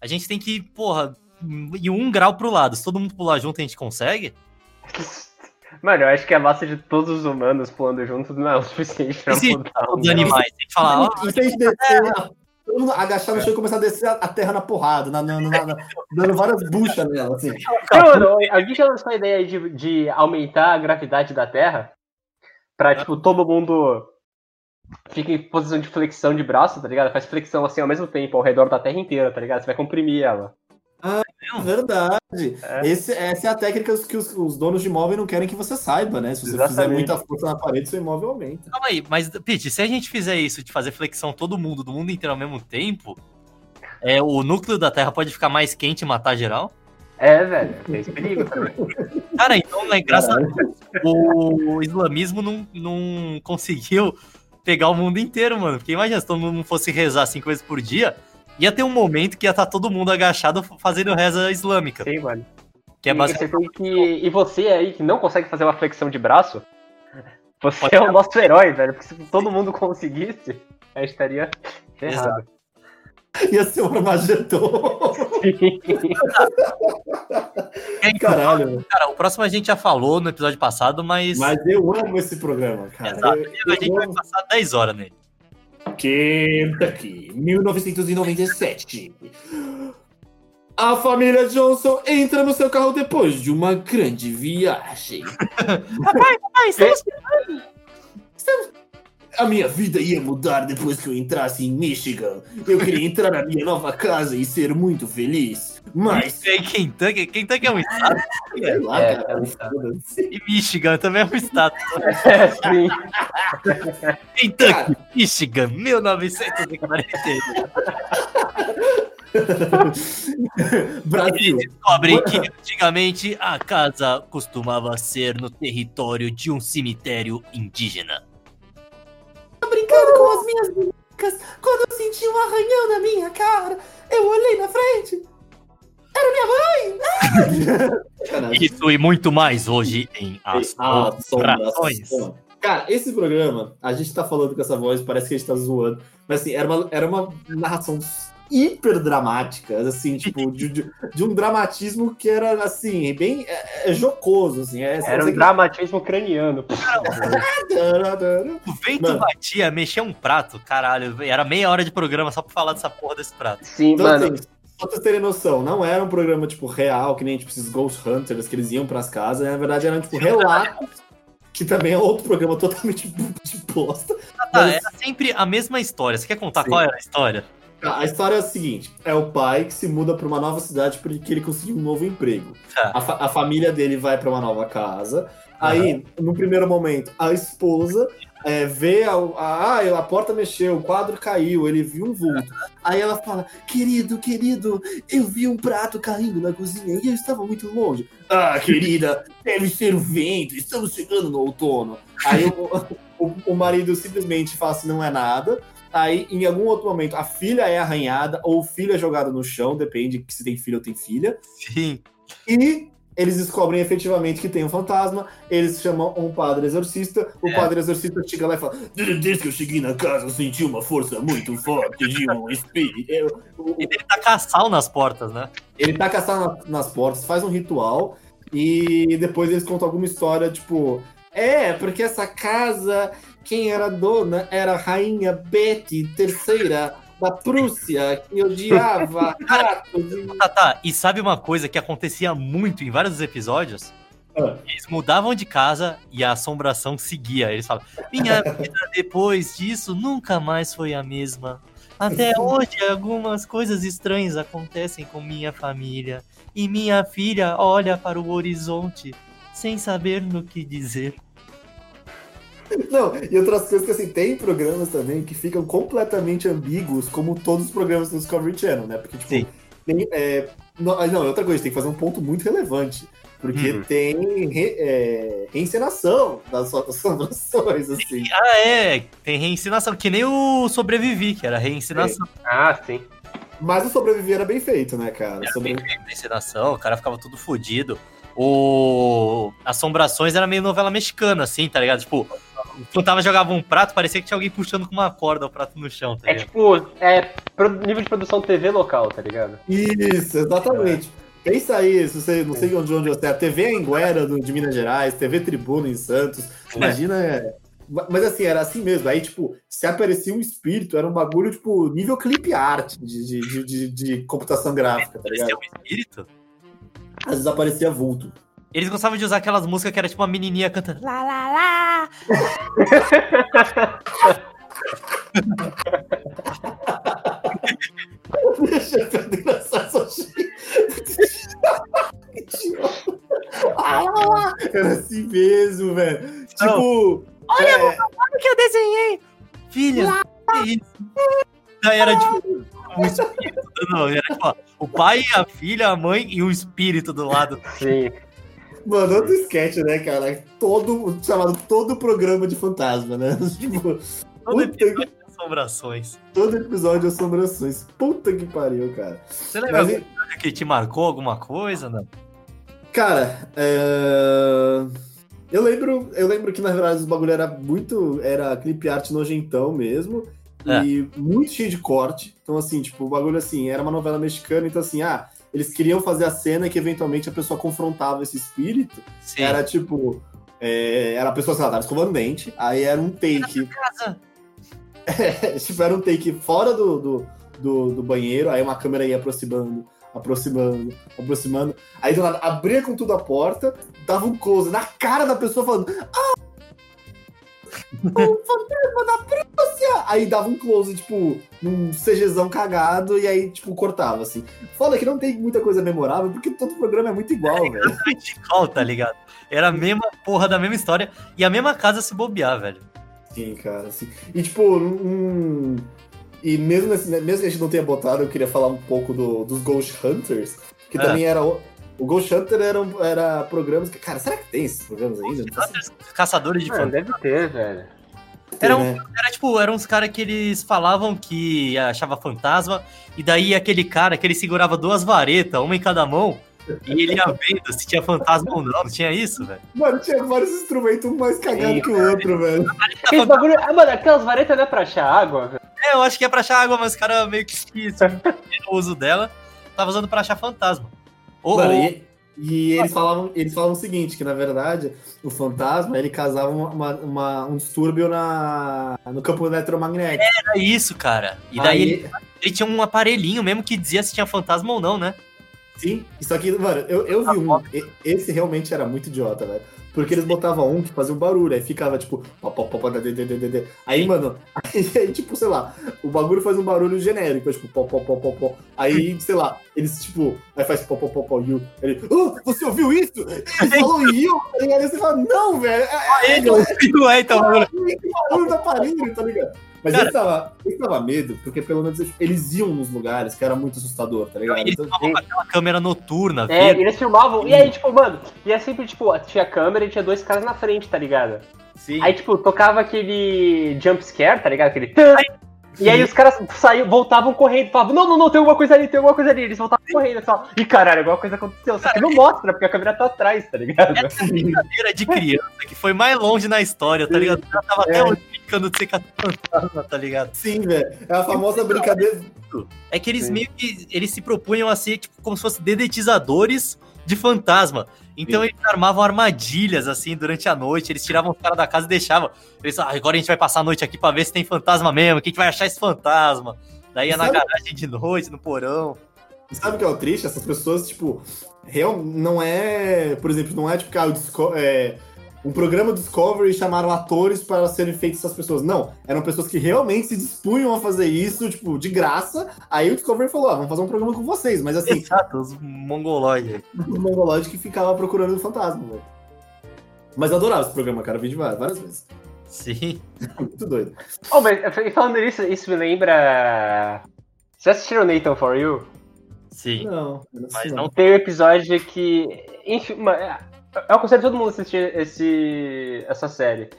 A gente tem que, porra, ir um grau pro lado. Se todo mundo pular junto, a gente consegue? (laughs) Mano, eu acho que a massa de todos os humanos pulando juntos não é o suficiente pra Existe mudar um Os animais. Tem que falar, ó, E se a gente descer, todo mundo agachar no chão e começar a descer a- terra na porrada, na, na- na- na- dando várias buchas nela, assim. Não, mano, alguém já lançou a ideia de, de aumentar a gravidade da Terra? Pra, tipo, todo mundo fica em posição de flexão de braço, tá ligado? Faz flexão assim ao mesmo tempo, ao redor da Terra inteira, tá ligado? Você vai comprimir ela. Verdade. É. Esse- essa é a técnica que os, os donos de imóvel não querem que você saiba, né? Se você fizer Exatamente. muita força na parede, seu imóvel aumenta. Calma aí, mas, Pete, se a gente fizer isso de fazer flexão todo mundo, do mundo inteiro ao mesmo tempo, é, o núcleo da Terra pode ficar mais quente e matar geral? É, velho, tem esse perigo também. (laughs) Cara, então, né, graças a Deus, o islamismo não, não conseguiu pegar o mundo inteiro, mano. Porque imagina se todo mundo não fosse rezar cinco vezes por dia, ia ter um momento que ia estar todo mundo agachado fazendo reza islâmica. Sim, mano. Que é e, basicamente. você tem que... e você aí que não consegue fazer uma flexão de braço, você é o nosso herói, velho. Porque se todo mundo conseguisse, a gente estaria ferrado. Ia ser um Armagedon. (laughs) Caralho. Cara, o próximo a gente já falou no episódio passado, mas, Mas eu amo esse programa, cara. Exato. Eu- a gente eu vai amo. passar 10 horas nele. Kentucky, 1997. A família Johnson entra no seu carro depois de uma grande viagem. (laughs) Ah, estamos... A minha vida ia mudar depois que eu entrasse em Michigan. Eu queria entrar na minha nova casa e ser muito feliz. Mas, Em Kentucky, Kentucky é um estado. (laughs) sei lá, É, cara. é um estado. E Michigan também é um estado. É, sim. Kentucky, Michigan, 1941. Brasil. Eles descobrem que antigamente a casa costumava ser no território de um cemitério indígena. brincando com as minhas marcas quando eu senti um arranhão na minha cara. Eu olhei na frente. Era minha mãe! Isso e muito mais hoje em Assombrações. Assombração. Cara, esse programa, a gente tá falando com essa voz, parece que a gente tá zoando. Mas assim, era uma, era uma narração hiper dramática, assim, (laughs) tipo, de, de- de um dramatismo que era assim, bem é, é jocoso, assim. É, Era um dramatismo craniano. (laughs) O vento Mano. batia, mexia um prato, caralho. Era meia hora de programa só pra falar dessa porra desse prato. Sim, Então, mano. assim, pra vocês terem noção, não era um programa, tipo, real, que nem, tipo, esses Ghost Hunters, que eles iam pras casas. Na verdade, eram, tipo, relatos, que também é outro programa totalmente (laughs) de bosta. Ah, tá, Mas- era sempre a mesma história. Você quer contar Sim. qual era a história? A história é a seguinte: é o pai que se muda pra uma nova cidade porque ele conseguiu um novo emprego. Tá. A, fa- a família dele vai pra uma nova casa. Aí, no primeiro momento, a esposa é, vê a, a, ah, a porta mexeu, o quadro caiu, ele viu um vulto. Aí ela fala: Querido, querido, eu vi um prato caindo na cozinha e eu estava muito longe. Ah, querida, deve ser o vento, estamos chegando no outono. Aí o, (laughs) o, o marido simplesmente fala assim: não é nada. Aí, em algum outro momento, a filha é arranhada ou o filho é jogado no chão, depende se tem filho ou tem filha. Sim. E eles descobrem efetivamente que tem um fantasma, eles chamam um padre exorcista, o É. padre exorcista chega lá e fala: Desde que eu cheguei na casa, eu senti uma força muito forte de um espírito. Eu- ele tacar sal nas portas, né? ele tá caçando na- nas portas, faz um ritual e depois eles contam alguma história, tipo, é, porque essa casa, quem era dona era a rainha Betty III da Prússia, que odiava (laughs) ratos. e- Tá, tá. E sabe uma coisa que acontecia muito em vários episódios? Ah. Eles mudavam de casa e a assombração seguia. Eles falavam: Minha vida depois disso nunca mais foi a mesma. Até (laughs) hoje, algumas coisas estranhas acontecem com minha família. E minha filha olha para o horizonte sem saber no que dizer. Não, e outras coisas que assim, tem programas também que ficam completamente ambíguos, como todos os programas do Discovery Channel, né? Porque, tipo, Sim. tem, é, não, ah, não, outra coisa, tem que fazer um ponto muito relevante. Porque Uhum. tem re, é, reencenação das assombrações, (laughs) assim. Ah, é. Tem reensinação. Que nem o Sobrevivi, que era reensinação. Ah, sim. Mas o sobreviver era bem feito, né, cara? Sobre... Reensinação, o cara ficava tudo fodido. O Assombrações era meio novela mexicana, assim, tá ligado? Tipo, fantasma jogava um prato, parecia que tinha alguém puxando com uma corda o prato no chão, tá É ligado? tipo, é nível de produção TV local, tá ligado? Isso, exatamente. Pensa aí, se você não sei onde, onde você é, a TV Anguera do, de Minas Gerais, TV Tribuna em Santos. Imagina. é, Mas assim, era assim mesmo. Aí, tipo, se aparecia um espírito, era um bagulho, tipo, nível clipe art de, de, de, de- de computação gráfica, tá Parecia ligado? um espírito. Às vezes aparecia vulto. Eles gostavam de usar aquelas músicas que era tipo uma menininha cantando lá, lá, lá. Deixa eu ver engraçado essa Ah, Era assim mesmo, velho. Tipo. Olha, é, o que eu desenhei. Filha, que isso? Daí era tipo um espírito. Não, era tipo ó, o pai, a filha, a mãe e um espírito do lado. Sim. Mano, outro sketch, né, cara? Todo, chamado todo programa de fantasma, né? (laughs) Tipo, Todo episódio de assombrações. todo episódio de assombrações. Puta que pariu, cara. Você lembra Mas, que te marcou alguma coisa, não? cara, é... eu lembro, eu lembro que na verdade os bagulho era muito, era clip art nojentão mesmo. E muito cheio de corte. Então, assim, tipo, o bagulho assim, era uma novela mexicana, então assim, ah, eles queriam fazer a cena que eventualmente a pessoa confrontava esse espírito. Sim. Era tipo. é, era a pessoa, sei lá, tava escovando dente, aí era um take. Casa. (laughs) tipo, era um take fora do, do, do, do banheiro, aí uma câmera ia aproximando, aproximando, aproximando. Aí do nada, abria com tudo a porta, dava um close na cara da pessoa falando. Ah! O fantasma da Prússia! Aí dava um close, tipo, num CGzão cagado, e aí, tipo, cortava, assim. Foda que não tem muita coisa memorável, porque todo programa é muito igual, velho. Vertical, tá ligado? Era a mesma porra da mesma história e a mesma casa se bobear, velho. Sim, cara, assim. E tipo, um. E mesmo, nesse, né, mesmo que a gente não tenha botado, eu queria falar um pouco do- dos Ghost Hunters, que É. também era. O, o Ghost Hunter era, um- era programas que. Cara, será que tem esses programas ainda? Caçadores de fantasmas. deve ter, velho. Era, um, né? era tipo, eram uns caras que eles falavam que achava fantasma, e daí aquele cara que ele segurava duas varetas, uma em cada mão, e ele ia vendo se tinha fantasma ou não. Não tinha isso, velho? Mano, tinha vários instrumentos, um mais cagado Sim, que o outro, velho. Aqueles bagulho. Ah, mano, aquelas varetas não é pra achar água, velho. É, eu acho que é pra achar água, mas os caras meio que esqueceram o (laughs) uso dela. Tava usando pra achar fantasma. Ou, Mano, ou- e, e eles falavam, eles falavam o seguinte, que na verdade o fantasma ele causava uma, uma- um distúrbio na, no campo eletromagnético. era isso, cara. E daí Aí- ele, ele tinha um aparelhinho mesmo que dizia se tinha fantasma ou não, né? Sim, isso aqui, mano, eu, eu vi um. e- Esse realmente era muito idiota, velho. Porque eles botavam um que fazia um barulho, aí ficava tipo. Aí, mano, aí, tipo, sei lá, o bagulho faz um barulho genérico, tipo, pó, pó, pó, pó, pó. Aí, sei lá, eles, tipo, aí faz pó, pó, pó, pó, you. Ele, oh, você ouviu isso? Ele falou you, tá? Aí você fala, não, velho, é, é, Ele ouviu, é, então, mano. que barulho do aparelho, tá ligado? Mas Cara- ele tava, ele tava medo, porque pelo menos eles iam nos lugares que era muito assustador, tá ligado? Eles Então, estavam com aquela câmera noturna, É, verde, eles filmavam, e aí, tipo, mano, e é sempre, tipo, tinha câmera e tinha dois caras na frente, tá ligado? sim. Aí, tipo, tocava aquele jump scare, tá ligado? Aquele. tan. E aí os caras saíam, voltavam correndo, falavam, não, não, não, tem alguma coisa ali, tem alguma coisa ali. Eles voltavam correndo e falavam, ih, caralho, alguma coisa aconteceu. Só que não mostra, porque a câmera tá atrás, tá ligado? Essa brincadeira de criança que foi mais longe na história, tá ligado? Ela tava até É. brincando de ser fantasma, tá ligado? Sim, velho. É a famosa brincadeira. É que eles Sim. meio que eles se propunham a ser tipo, como se fossem dedetizadores de fantasma. Então Sim. eles armavam armadilhas assim durante a noite, eles tiravam os caras da casa e deixavam. Eles, ah, agora a gente vai passar a noite aqui pra ver se tem fantasma mesmo, quem que vai achar esse fantasma? Daí ia na Sabe- garagem de noite, no porão. E sabe o que é o triste? Essas pessoas, tipo, real, não é. Por exemplo, não é tipo que ah, o Disco- é, um programa Discovery chamaram atores para serem feitos essas pessoas. Não, eram pessoas que realmente se dispunham a fazer isso, tipo, de graça. Aí o Discovery falou: ah, vamos fazer um programa com vocês. Mas assim, Exato, os mongoloides. o Mongoloid que ficava procurando o fantasma, velho. Mas eu adorava esse programa, cara. Eu vi de várias, várias vezes. Sim. (laughs) Muito doido. Oh, mas e falando nisso, isso me lembra. Vocês assistiram Nathan For You? Sim. Não, eu não Mas não Tem um episódio que. Enfim, uma- é- eu aconselho todo mundo a assistir esse, essa série.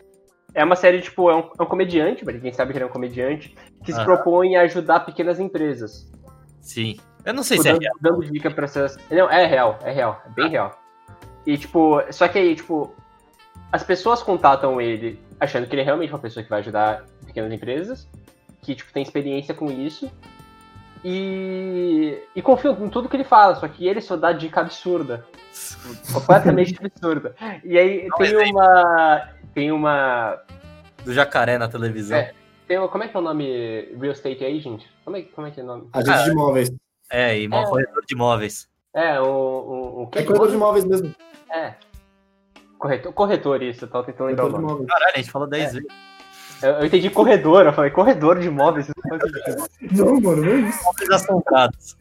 É uma série, tipo, é um, é um comediante, pra quem sabe que ele é um comediante, que se Aham. propõe a ajudar pequenas empresas. Sim. Eu não sei Tipo, se é dando, real. dando dica pra essas. Não, é real, é real, é bem real. E, tipo, só que aí, tipo, as pessoas contatam ele achando que ele é realmente uma pessoa que vai ajudar pequenas empresas, que, tipo, tem experiência com isso. E, e confiam em tudo que ele fala, só que ele só dá dica absurda. Completamente (laughs) absurda. E aí Dá um tem uma. Tem uma. Do jacaré na televisão. É. Tem uma. Como é que é o nome? Real Estate Agent? Como é, como é que é o nome? A gente de imóveis. É, e mal corretor de imóveis. É, o. o, o É corretor de imóveis mesmo. É. Corretor, corretor isso, eu tava tentando lembrar. Caralho, a gente falou 10 vezes. Eu, eu entendi corredor, eu falei corredor de imóveis. não mano, não é isso. Imóveis assombrados.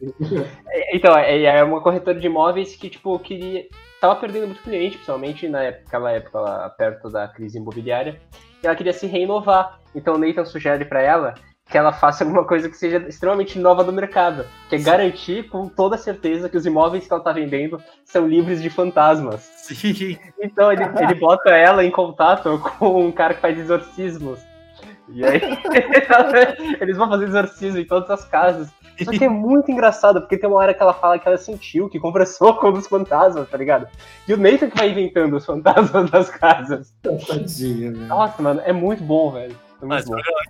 É, Então, é, é uma corretora de imóveis que, tipo, queria. Tava perdendo muito cliente, principalmente naquela época lá, perto da crise imobiliária. E ela queria se reinovar. Então o Nathan sugere pra ela que ela faça alguma coisa que seja extremamente nova do mercado. Que é garantir com toda certeza que os imóveis que ela tá vendendo são livres de fantasmas. Sim. Então ele, ele bota ela em contato com um cara que faz exorcismos. E aí (laughs) eles vão fazer exorcismo em todas as casas. Só que é muito engraçado, porque tem uma hora que ela fala que ela sentiu, que conversou com um dos fantasmas, tá ligado? E o Nathan que vai inventando os fantasmas (laughs) das casas. Tadinha. Nossa, mano, é muito bom, velho. Mas,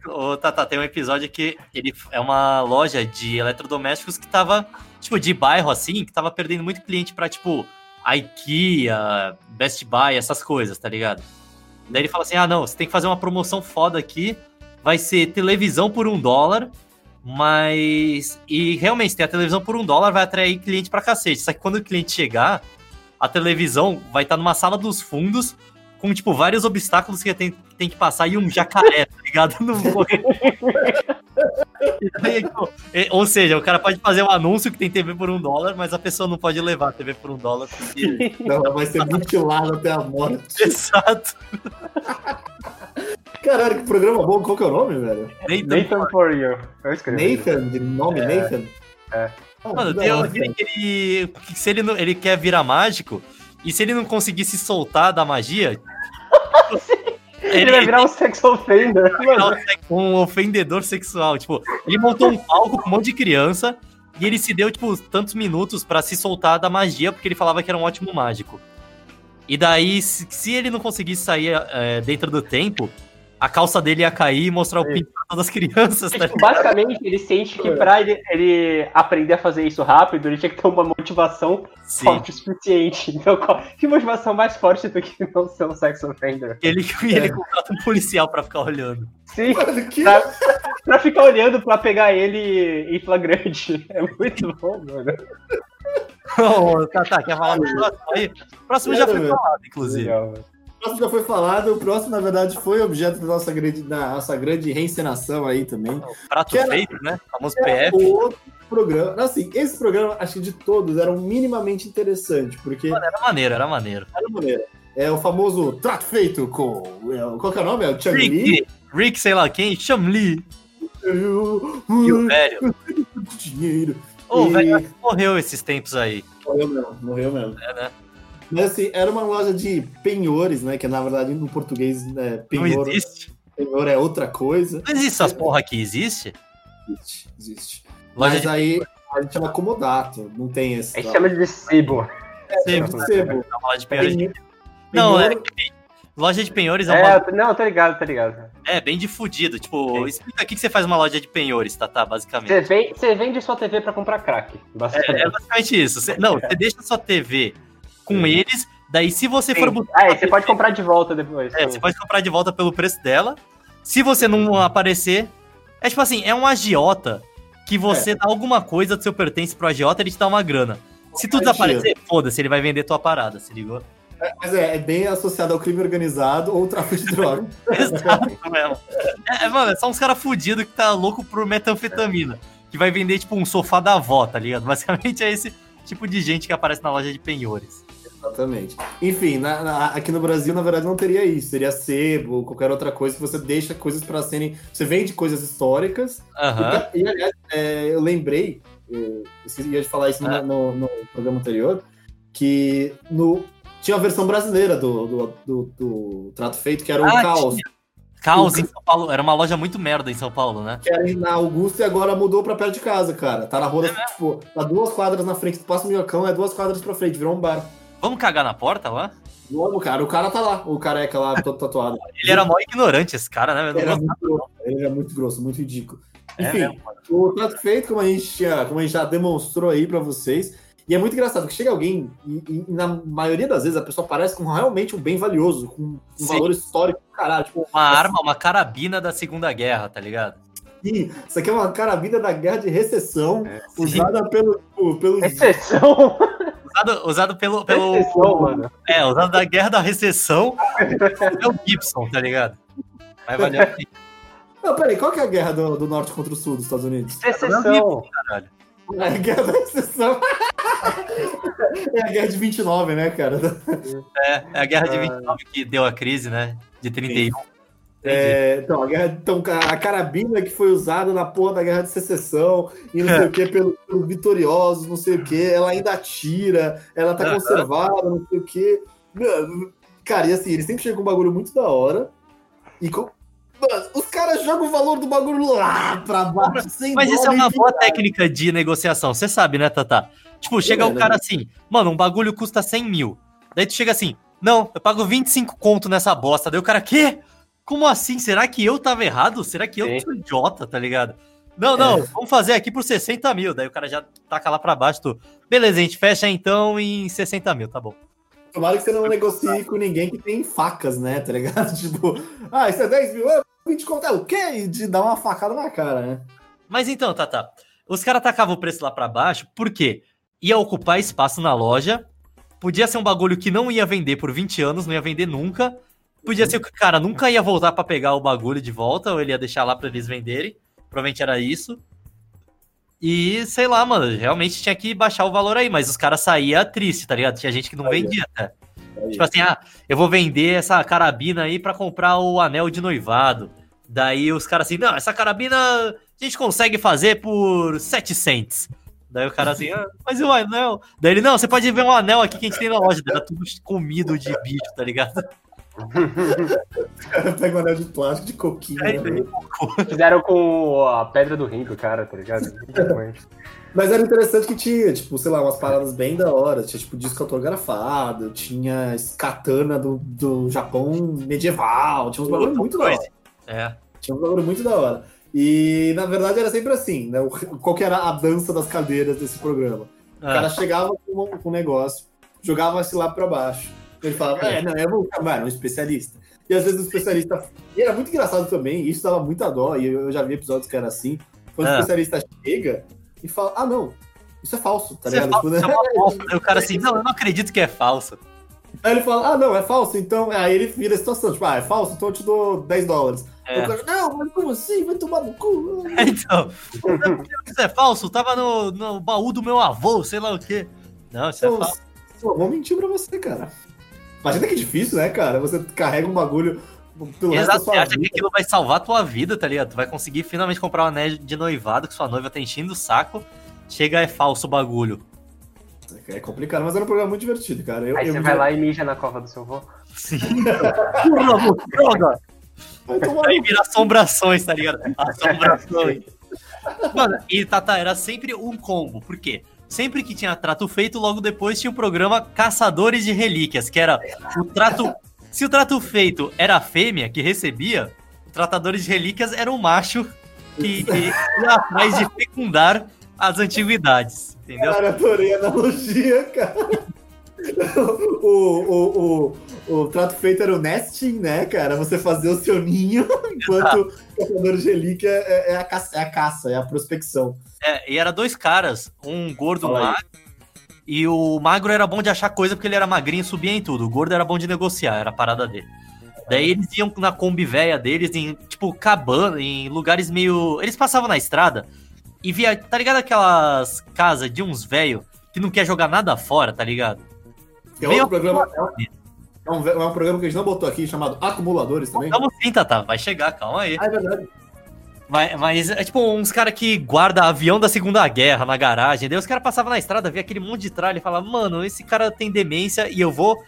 ô, Tata, tem um episódio que ele é uma loja de eletrodomésticos que tava, tipo, de bairro assim, que tava perdendo muito cliente pra, tipo, IKEA, Best Buy, essas coisas, tá ligado? Daí ele fala assim: ah, não, você tem que fazer uma promoção foda aqui, vai ser televisão por um dólar, mas. E realmente, se tem a televisão por um dólar, vai atrair cliente pra cacete. Só que quando o cliente chegar, a televisão vai estar numa sala dos fundos com, tipo, vários obstáculos que tem, tem que passar e um jacaré, tá ligado? No. E daí, tipo, Ou seja, o cara pode fazer um anúncio que tem TV por um dólar, mas a pessoa não pode levar a TV por um dólar. Porque... Não, ela vai ser mutilada até a morte. (laughs) Exato. Caralho, que programa bom. Qual que é o nome, velho? Nem Nathan for you. Eu escrevi. Nathan, de nome É. Nathan? É. Ah, Mano, tem hora, aquele se ele, não, ele quer virar mágico, e se ele não conseguir se soltar da magia. tipo, Ele vai virar um sex offender. Um ofendedor sexual. Tipo, ele montou um palco com um monte de criança e ele se deu, tipo, tantos minutos pra se soltar da magia, porque ele falava que era um ótimo mágico. E daí, se, se ele não conseguisse sair é, dentro do tempo, a calça dele ia cair e mostrar o Sim. pinto pra todas as crianças, tá basicamente, ele sente que pra ele, ele aprender a fazer isso rápido, ele tinha que ter uma motivação Sim. forte o suficiente. Então, qual- que motivação mais forte do que não ser um sex offender? Ele, ele contrata um policial pra ficar olhando. Sim, Mano, que... pra, pra ficar olhando pra pegar ele em flagrante. É muito bom, mano. (laughs) Ô, tá, tá, quer falar do próximo aí? O próximo já foi falado, inclusive. Legal, mano. O próximo já foi falado, o próximo, na verdade, foi objeto da nossa grande, da nossa grande reencenação aí também. Prato Que era- feito, né? O famoso PF. outro programa. Assim, esse programa, acho que de todos, era um minimamente interessante, porque Mano, era maneiro, era maneiro. era maneira. É o famoso trato feito com. é, Qual que é o nome? É o Chang? Rick, Rick, sei lá quem, Chamli Eu- e o velho. (laughs) Dinheiro. Ô, E- velho, morreu esses tempos aí. Morreu mesmo, morreu mesmo. É, né? Mas assim, era uma loja de penhores, né? Que na verdade no português é, Não penhor, existe. penhor é outra coisa. Existe essas porra aqui, existe? Existe, existe. Loja Mas de aí a gente chama comodato, não tem esse. A gente chama de sebo. de sebo. Uma loja de penhores. Penhor- Não, é loja de penhores é, É, bagulho- não, tá ligado, tá ligado. é bem de fudido. Tipo, Sim. explica aqui que você faz uma loja de penhores, tá, tá, basicamente. Você vende, você vende sua TV pra comprar crack. É, Basicamente. é basicamente isso. Você- não, você deixa sua TV com eles, daí se você for Sim. buscar. Ah, e você pode comprar de volta depois. É, você pode comprar de volta pelo preço dela. Se você não aparecer, é tipo assim, é um agiota que você dá alguma coisa do seu pertence pro agiota, ele te dá uma grana. Se tu desaparecer, foda-se, ele vai vender tua parada, se ligou? Mas é, é bem associado ao crime organizado ou tráfico de droga. (laughs) Exato mesmo. É, é, mano, é só uns caras fudidos que tá louco por metanfetamina. Que vai vender, tipo, um sofá da avó, tá ligado? Basicamente é esse tipo de gente que aparece na loja de penhores. Exatamente. Enfim, na- na- aqui no Brasil, na verdade, não teria isso. Seria sebo, qualquer outra coisa que você deixa coisas para serem. Você vende coisas históricas. Aham. E, aliás, é, eu lembrei, eu de falar isso no, Ah. no- no programa anterior, que no, tinha a versão brasileira do, do, do- do Trato Feito, que era o Ah, Caos. Caos em São Paulo. Era uma loja muito merda em São Paulo, né? Que era na Augusta e agora mudou pra perto de casa, cara. Tá na rua, tipo, tá duas quadras na frente, tu passa o minhocão, é duas quadras pra frente, virou um bar. Vamos cagar na porta lá? Vamos, cara, o cara tá lá, o careca lá, todo tatuado. (laughs) Ele era mó ignorante, esse cara, né? Ele era muito grosso, ele era muito grosso, muito ridículo. É Enfim, mesmo, mano. o trato feito, como a gente tinha, como a gente já demonstrou aí pra vocês, e é muito engraçado que chega alguém, e, e na maioria das vezes a pessoa parece com realmente um bem valioso, com um Sim. valor histórico do caralho. Tipo, Uma arma, uma carabina da Segunda Guerra, tá ligado? assim, isso aqui é uma carabina da guerra de recessão, É, sim. usada pelo, pelos Exceção. (laughs) Usado, usado pelo. pelo Exceção, mano. é, usado da Guerra da Recessão. é o Gibson, tá ligado? Vai valer a pena, Não, peraí, qual que é a guerra do, do norte contra o sul dos Estados Unidos? Exceção. caralho. É a guerra da recessão. é a guerra de 29, né, cara? É, é a Guerra de 29 que deu a crise, né? De 31. É, então, a guerra, então, a carabina que foi usada na porra da guerra de secessão e não sei o (laughs) que, pelo, pelo vitoriosos, não sei o que, ela ainda atira, ela tá conservada, não sei o que. Cara, e assim, eles sempre chegam com um bagulho muito da hora. E com. Mano, os caras jogam o valor do bagulho lá pra baixo, sem Mas isso é uma boa técnica de negociação, você sabe, né, Tata? Tipo, chega É, o né? cara assim, mano, um bagulho custa 100 mil. Daí tu chega assim, não, eu pago 25 conto nessa bosta. Daí o cara, quê? Como assim? Será que eu tava errado? Será que eu Sim. sou idiota, tá ligado? Não, não, vamos fazer aqui por 60 mil. Daí o cara já taca lá pra baixo, tu, beleza, a gente fecha então em 60 mil, tá bom. Tomara que você não negocie com ninguém que tem facas, né? Tá ligado? (laughs) Tipo, ah, isso é 10 mil, é 20 conto, é o quê? E de dar uma facada na cara, né? Mas então, Tata, os caras tacavam o preço lá pra baixo, por quê? Ia ocupar espaço na loja, podia ser um bagulho que não ia vender por 20 anos, não ia vender nunca. Podia ser que o cara nunca ia voltar pra pegar o bagulho de volta, ou ele ia deixar lá pra eles venderem. Provavelmente era isso. E, sei lá, mano, realmente tinha que baixar o valor aí, mas os caras saíam triste, tá ligado? Tinha gente que não Aí, vendia até. Aí. Tipo assim, ah, eu vou vender essa carabina aí pra comprar o anel de noivado. Daí os caras assim, não, essa carabina a gente consegue fazer por 7 cents. Daí o cara assim, ah, mas e o anel? Daí ele, não, você pode ver um anel aqui que a gente tem na loja. Tá tudo comido de bicho, tá ligado? Os caras pegam um anel de plástico de coquinho. É, né? Fizeram com a pedra do rim do cara, tá ligado? Mas era interessante que tinha, tipo, sei lá, umas paradas bem da hora. Tinha, tipo, disco autografado, tinha katana do, do Japão medieval, tinha uns bagulho muito da hora. É. Tinha um bagulho muito da hora. E, na verdade, era sempre assim, né? Qual que era a dança das cadeiras desse programa? O cara Ah, chegava com um- com um negócio, jogava esse lá pra baixo. Ele falava, é, não, eu vou chamar um especialista. E às vezes o especialista. E era muito engraçado também, isso dava muita dó, e eu já vi episódios que era assim. Quando o Ah. especialista chega e fala, ah, não, isso é falso, tá Isso é ligado? falso, Tipo, isso é né? Aí o cara assim, não, eu não acredito que é falso. Aí ele fala, ah, não, é falso, então. Aí ele vira a situação, tipo, ah, é falso, então eu te dou 10 dólares. É. O cara, não, mas como assim? Vai tomar no cu. (laughs) Então, isso é falso, tava no, no baú do meu avô, sei lá o quê. Não, isso é Então, falso. pô, vou mentir pra você, cara. Imagina que difícil, né, cara? Você carrega um bagulho pelo resto da Exato, você sua acha que vida. aquilo vai salvar a tua vida, tá ligado? Tu vai conseguir finalmente comprar um anel de noivado que sua noiva tá enchendo o saco. Chega, é falso o bagulho. É complicado, mas era um programa muito divertido, cara. Eu, Aí eu você vai lá e mija na cova do seu avô. Sim. Porra, droga! Vai tomar Aí vira assombrações, tá ligado? Assombrações. (laughs) Mano, e Tata, era sempre um combo. Por quê? Sempre que tinha trato feito, logo depois tinha o programa Caçadores de Relíquias, que era o trato. Se o trato feito era a fêmea que recebia, o Tratadores de Relíquias era um macho que ia atrás de fecundar as antiguidades. Entendeu? Cara, adorei a analogia, cara. (laughs) O, o, o, o trato feito era o nesting, né, cara? Você fazer o seu ninho, (laughs) enquanto o caçador de relíquia é, é a caça, é a caça, é a prospecção. É, e era dois caras, um gordo aí. magro, e o magro era bom de achar coisa porque ele era magrinho e subia em tudo. O gordo era bom de negociar, era a parada dele. Daí eles iam na Kombi véia deles, em, tipo, cabana, em lugares meio. Eles passavam na estrada e via. Tá ligado aquelas casas de uns velho que não quer jogar nada fora, tá ligado? É Veio outro programa. É um, é um programa que a gente não botou aqui, chamado Acumuladores também. Vamos sim, Tata, vai chegar, calma aí. Ah, é verdade. Mas, mas é tipo uns caras que guarda avião da Segunda Guerra na garagem. Daí os caras passavam na estrada, via aquele monte de tralha e falavam, mano, esse cara tem demência e eu vou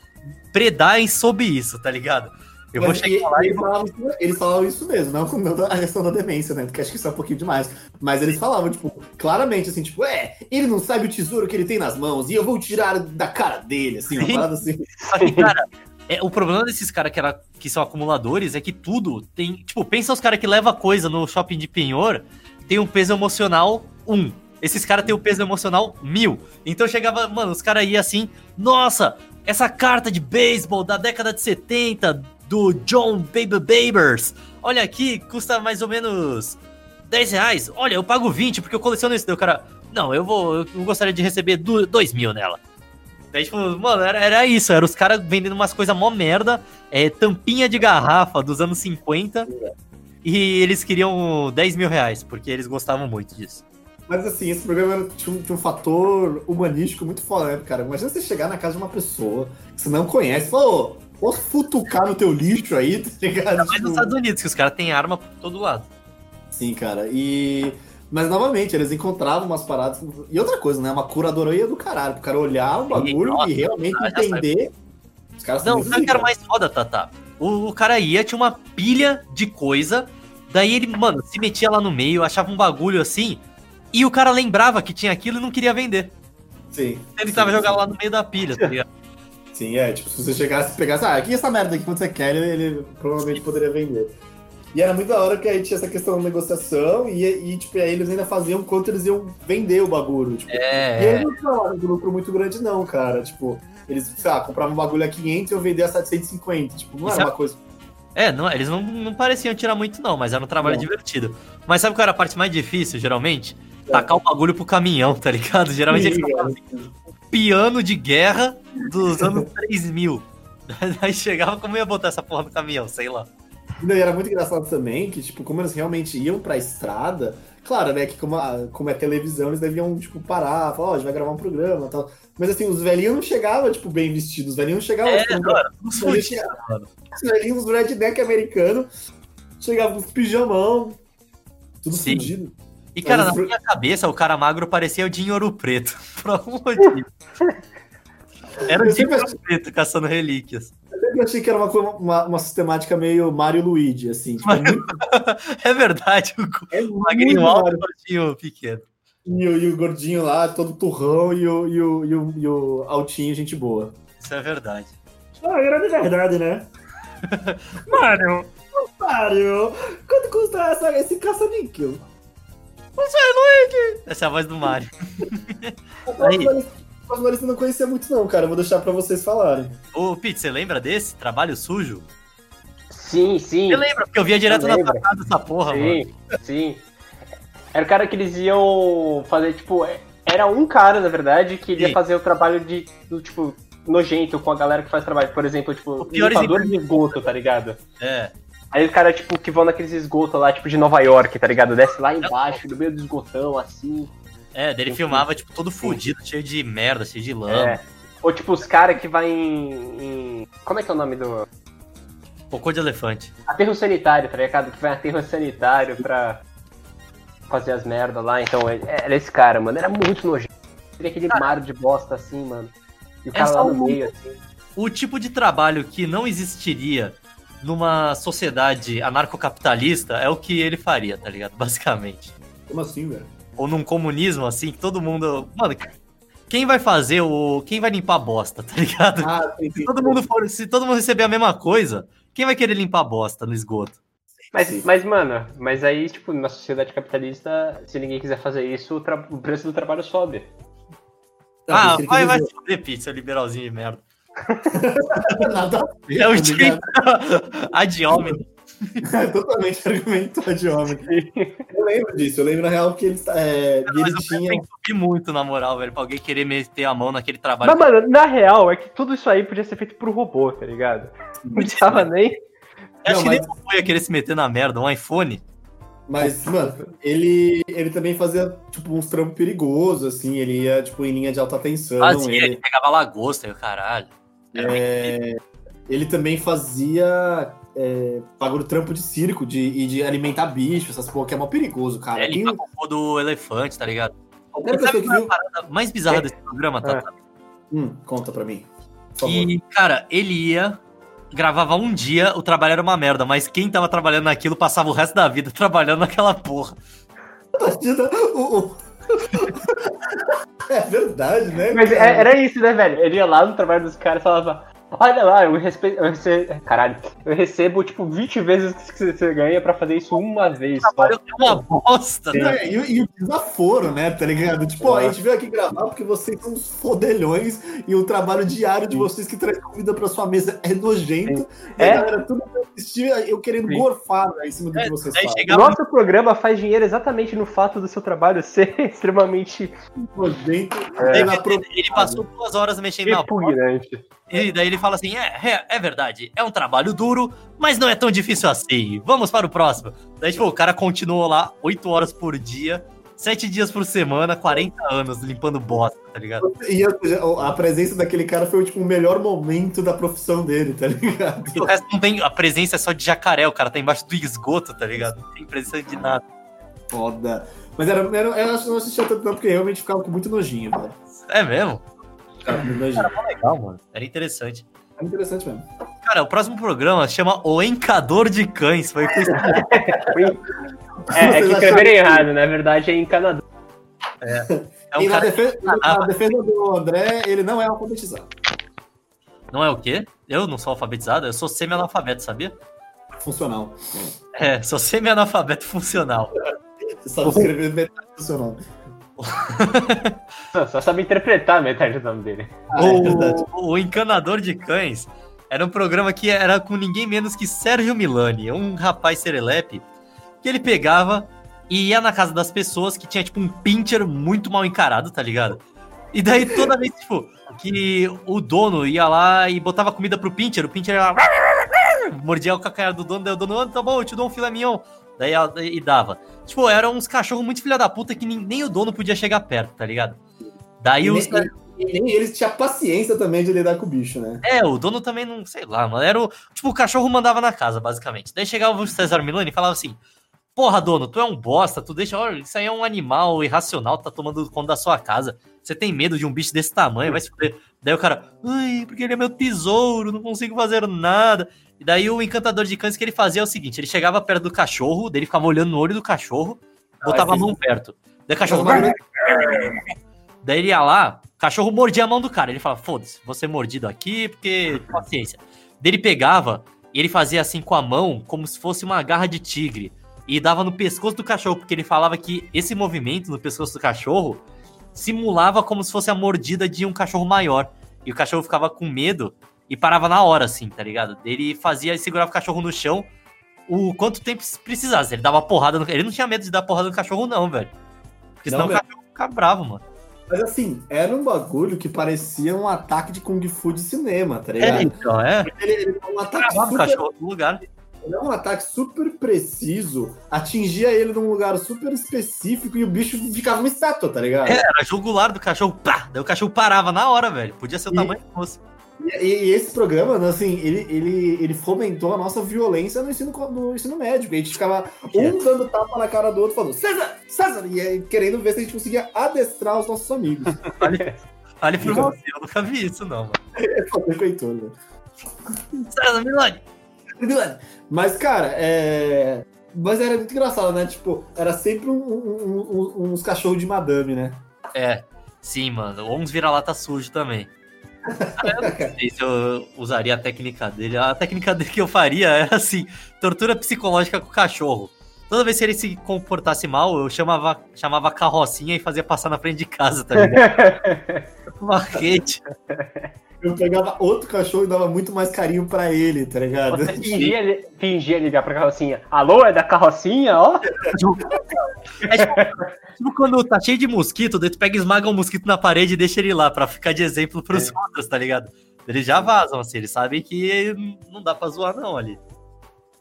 predar em sob isso, tá ligado? Eu vou chegar lá e eles, falavam, isso- eles falavam isso mesmo, não com a questão da demência, né? Porque acho que isso é um pouquinho demais. Mas eles falavam, tipo, claramente, assim, tipo, é, ele não sabe o tesouro que ele tem nas mãos e eu vou tirar da cara dele, assim, uma parada assim. Só que, cara, é, o problema desses caras que, era, que são acumuladores é que tudo tem. Tipo, pensa os caras que levam coisa no shopping de penhor, tem um peso emocional um. Esses caras têm o peso emocional mil. Então chegava, mano, os caras iam assim, nossa, essa carta de beisebol da década de 70 do John Baby Babers. Olha aqui, custa mais ou menos 10 reais. Olha, eu pago 20 porque eu coleciono isso. Daí o cara, não, eu vou, eu gostaria de receber 2 mil nela. Daí, tipo, mano, era, era isso. Era os caras vendendo umas coisas mó merda, é, tampinha de garrafa dos anos 50. E eles queriam 10 mil reais, porque eles gostavam muito disso. Mas assim, esse programa tinha um, fator humanístico muito foda, né, cara? Imagina você chegar na casa de uma pessoa que você não conhece e falar, posso futucar no teu lixo aí, tá ligado? Mas Tipo, nos Estados Unidos, que os caras têm arma por todo lado. Sim, cara. E. Mas novamente, eles encontravam umas paradas. E outra coisa, né? Uma curadoria do caralho. Pro cara olhar o bagulho nossa, e realmente entender. Os caras Não, o que era mais foda, Tata? O, o cara ia, tinha uma pilha de coisa, daí ele, mano, se metia lá no meio, achava um bagulho assim, e o cara lembrava que tinha aquilo e não queria vender. Sim. Ele sim, tava sim. jogando lá no meio da pilha, tá ligado? Sim, é. Tipo, se você chegasse e pegasse, ah, aqui essa merda aqui quando você quer, ele, ele provavelmente poderia vender. E era muito da hora que aí tinha essa questão da negociação e, e tipo, aí eles ainda faziam quanto eles iam vender o bagulho. Tipo, E É, eles não tinham um lucro muito grande, não, cara. Tipo, eles, sei lá, compravam um bagulho a 500 e eu vendia a 750. Tipo, não Isso era é- uma coisa. é não, eles não, não pareciam tirar muito não, mas era um trabalho Não. divertido. Mas sabe qual era a parte mais difícil, geralmente? É. Tacar o bagulho pro caminhão, tá ligado? Geralmente eles cara. assim, piano de guerra dos anos (laughs) 3000. (laughs) Aí chegava, como ia botar essa porra no caminhão? Sei lá. Não, e era muito engraçado também que, tipo, como eles realmente iam pra estrada, claro, né, que como, a- como é televisão, eles deviam, tipo, parar, falar, ó, a gente vai gravar um programa e tal. Mas assim, os velhinhos não chegavam, tipo, bem vestidos, os velhinhos não chegavam, É, tipo, tudo Os fudido, mano. os velhinhos, os redneck americanos, chegavam com pijamão, tudo Sim. fudido. E, cara, na minha cabeça, o cara magro parecia o Dinho Ouro Preto. Por algum motivo. Era o Dinho Ouro Preto caçando relíquias. Eu sempre achei que era uma, uma, uma sistemática meio Mario Luigi, assim. Tipo, é muito, (laughs) É verdade, o é o magrinho alto Mario. e o gordinho pequeno. E, o- e o gordinho lá, todo turrão, e o, e o, e o, e o altinho, gente boa. Isso é verdade. Ah, era de verdade, né? Mano, Mario, quanto custa essa, esse caça-níquel? Essa é a voz do Mario. (laughs) Mas você não conhecia muito não, cara. Eu Vou deixar pra vocês falarem. Ô, Pete, você lembra desse? Trabalho sujo? sim, sim. Eu lembro, porque eu via direto Eu na tua casa essa porra, mano. Sim, sim. Era o cara que eles iam fazer, tipo, é- era um cara, na verdade, que ia Sim. fazer o trabalho de, do, tipo, nojento com a galera que faz trabalho. Por exemplo, tipo, O limpador de esgoto, tá ligado? É. Aí os caras, tipo, que vão naqueles esgotos lá, tipo, de Nova York, tá ligado? Desce lá embaixo, no meio do esgotão, assim. É, daí ele filmava, tipo, todo fudido, cheio de merda, cheio de lama. É. Ou, tipo, os caras que vai em, em- Como é que é o nome do... Cocô de elefante. Aterro sanitário, tá ligado? Que vai em aterro sanitário pra fazer as merdas lá. Então, ele- era esse cara, mano. Era muito nojento. Ele aquele mar de bosta assim, mano. E o É cara só lá no um- meio, assim. O tipo de trabalho que não existiria numa sociedade anarcocapitalista é o que ele faria, tá ligado? (laughs) Basicamente. Como assim, velho? Ou num comunismo, assim, que todo mundo. Mano, quem vai fazer o. Quem vai limpar a bosta, tá ligado? Ah, sim, sim. Se todo mundo for, se todo mundo receber a mesma coisa, quem vai querer limpar a bosta no esgoto? Mas, mas, mano, mas aí, tipo, na sociedade capitalista, se ninguém quiser fazer isso, o, tra- o preço do trabalho sobe. Ah, ele vai, vai se fuder, seu liberalzinho de merda. (laughs) Nada É o Tá jeito. (laughs) A de homem. É totalmente argumento de homem. Eu lembro disso, eu lembro na real que ele, é, que Mas ele tinha. tem que subir muito, na moral, velho, pra alguém querer meter a mão naquele trabalho. Mas, mano, na real, é que tudo isso aí podia ser feito por robô, tá ligado? Não precisava nem. Eu acho Não, que mas- nem o ia querer se meter na merda, um iPhone. Mas, mano, ele, ele também fazia, tipo, uns trampos perigosos, assim, ele ia, tipo, em linha de alta tensão. Fazia, ele ele, pegava lagosta e o caralho. É, ele também fazia é, bagulho trampo de circo de, e de alimentar bicho, essas porra, que é mó perigoso, cara. É, Quem- limpar cocô do elefante, tá ligado? qualquer Sabe pessoa que qual é a viu. parada mais bizarra desse programa, tá? Hum, conta pra mim. Que, cara, ele ia, gravava um dia, o trabalho era uma merda, mas quem tava trabalhando naquilo passava o resto da vida (laughs) trabalhando naquela porra. O- (laughs) é verdade, né? Mas cara? é- era isso, né, velho? Ele ia lá no trabalho dos caras e falava: Olha lá, eu, respe... eu recebo. Caralho, eu recebo tipo 20 vezes o que você ganha pra fazer isso uma vez só. Trabalho é uma bosta, né? e, o- e o desaforo, né? Tá ligado? Tipo, ó, a gente veio aqui gravar porque vocês são uns fodelhões e o trabalho diário de vocês que traz comida pra sua mesa é nojento. E É. a galera tudo pra assistir, eu querendo Sim. gorfar né, em cima do É, que vocês chegava Nosso programa faz dinheiro exatamente no fato do seu trabalho ser (laughs) extremamente Nojento. Ele, É, ele- ele passou duas horas mexendo na bosta. E daí ele fala assim: é, é, é verdade, é um trabalho duro, mas não é tão difícil assim. Vamos para o próximo. Daí, tipo, o cara continuou lá 8 horas por dia, 7 dias por semana, 40 anos limpando bosta, tá ligado? E a presença daquele cara foi tipo, o melhor momento da profissão dele, tá ligado? E o resto não tem. A presença é só de jacaré, o cara tá embaixo do esgoto, tá ligado? Não tem presença de nada. Foda. Mas era, era, eu não assistia tanto não, porque realmente ficava com muito nojinho, velho. É mesmo? Com muito nojinho. Legal, mano. Era interessante. É interessante mesmo. Cara, o próximo programa chama O Encador de Cães. Foi É, é que escreveram errado, na verdade é encanador. É um (laughs) e na, cara. defesa, Ah, na defesa do André, ele não é alfabetizado. Não é o quê? Eu não sou alfabetizado, eu sou semi-analfabeto, sabia? Funcional. É, sou semi-analfabeto funcional. Você sabe escrever metade do (laughs) Só, sabe interpretar metade do nome dele. Ah, é o, o Encanador de Cães era um programa que era com ninguém menos que Sérgio Milani, um rapaz serelepe, que ele pegava e ia na casa das pessoas que tinha, tipo, um pincher muito mal encarado, tá ligado? E daí toda vez, tipo, que o dono ia lá e botava comida pro pincher, o pincher ia lá, (laughs) mordia o calcanhar do dono, daí o dono, "Ah, tá bom, eu te dou um filé mignon. Daí ela- e dava. Tipo, eram uns cachorros muito filha da puta que nem, nem o dono podia chegar perto, tá ligado? Daí os. nem, nem eles tinham paciência também de lidar com o bicho, né? É, o dono também não, sei lá, mano. Era o. Tipo, o cachorro mandava na casa, basicamente. Daí chegava o César Milani e falava assim: Porra, dono, tu é um bosta, tu deixa. Olha, isso aí é um animal irracional, tá tomando conta da sua casa. Você tem medo de um bicho desse tamanho, vai se fuder. Daí o cara, ai, porque ele é meu tesouro, não consigo fazer nada. E daí o encantador de cães que ele fazia é o seguinte: ele chegava perto do cachorro, daí ele ficava olhando no olho do cachorro, botava a mão perto. Daí o cachorro. Daí ele ia lá, o cachorro mordia a mão do cara. Ele falava, foda-se, vou ser mordido aqui, porque paciência. Daí ele pegava e ele fazia assim com a mão, como se fosse uma garra de tigre. E dava no pescoço do cachorro, porque ele falava que esse movimento no pescoço do cachorro simulava como se fosse a mordida de um cachorro maior. E o cachorro ficava com medo e parava na hora, assim, tá ligado? Ele fazia e segurava o cachorro no chão o quanto tempo precisasse. Ele dava porrada no... Ele não tinha medo de dar porrada no cachorro, não, velho. Porque senão Não, o cachorro ficava bravo, mano. Mas assim, era um bagulho que parecia um ataque de Kung Fu de cinema, tá É, ligado? então, é. Ele, ele é um ataque Travava o super, cachorro no lugar. ele é um ataque super preciso, atingia ele num lugar super específico e o bicho ficava uma estátua, tá ligado? É, era jugular do cachorro, pá! Daí o cachorro parava na hora, velho. Podia ser o E- tamanho que fosse. E, e esse programa, né, assim, ele, ele, ele fomentou a nossa violência no ensino, no ensino médio. A gente ficava um dando tapa na cara do outro, falando César, César! E aí, querendo ver se a gente conseguia adestrar os nossos amigos. (laughs) Ali pro você, eu nunca vi isso, não, mano. (laughs) é foda com o Heitor, né? César Milani! Mas, cara, é. Mas era muito engraçado, né? Tipo, era sempre um- um- um- uns cachorros de madame, né? É, sim, mano. Ou uns vira-lata sujo também. Eu não sei se eu usaria a técnica dele. A técnica dele que eu faria era assim: tortura psicológica com o cachorro. Toda vez que ele se comportasse mal, eu chamava, chamava a carrocinha e fazia passar na frente de casa, tá ligado? (laughs) Uma rede. Eu pegava outro cachorro e dava muito mais carinho pra ele, tá ligado? Você (laughs) fingia, fingia ligar pra carrocinha. Alô, é da carrocinha, ó? É tipo, tipo quando tá cheio de mosquito, daí tu pega e esmaga um mosquito na parede e deixa ele lá pra ficar de exemplo pros outros, tá ligado? Eles já vazam, assim, eles sabem que não dá pra zoar, não, ali.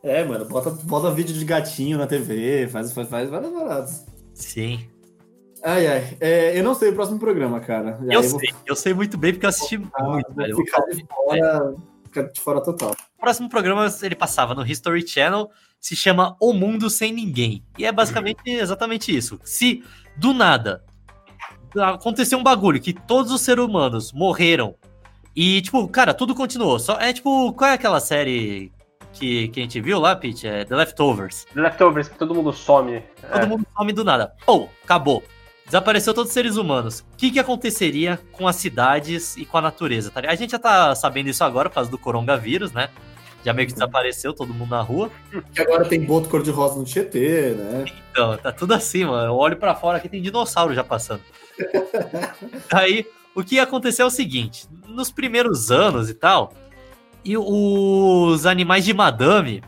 É, mano, bota, bota vídeo de gatinho na TV, faz, faz, faz várias paradas. Sim. Ai, ai. É, eu não sei o próximo programa, cara. Eu aí sei, eu sei muito bem porque eu assisti Ah, muito, vou velho. ficar de fora, ficar de fora total. O próximo programa ele passava no History Channel, se chama O Mundo Sem Ninguém. E é basicamente exatamente isso. Se do nada aconteceu um bagulho que todos os seres humanos morreram e, tipo, cara, tudo continuou. Só é tipo, qual é aquela série que, que a gente viu lá, Pete? É The Leftovers. The Leftovers, que todo mundo some. Todo É. mundo some do nada. Ou, acabou. Desapareceu todos os seres humanos. O que, que aconteceria com as cidades e com a natureza? Tá? A gente já tá sabendo isso agora por causa do coronavírus, né? Já meio que desapareceu todo mundo na rua. Que agora tem boto cor-de-rosa no Tietê, né? Então, tá tudo assim, mano. Eu olho pra fora aqui, tem dinossauro já passando. (laughs) Aí, o que aconteceu é o seguinte: nos primeiros anos e tal, e os animais de madame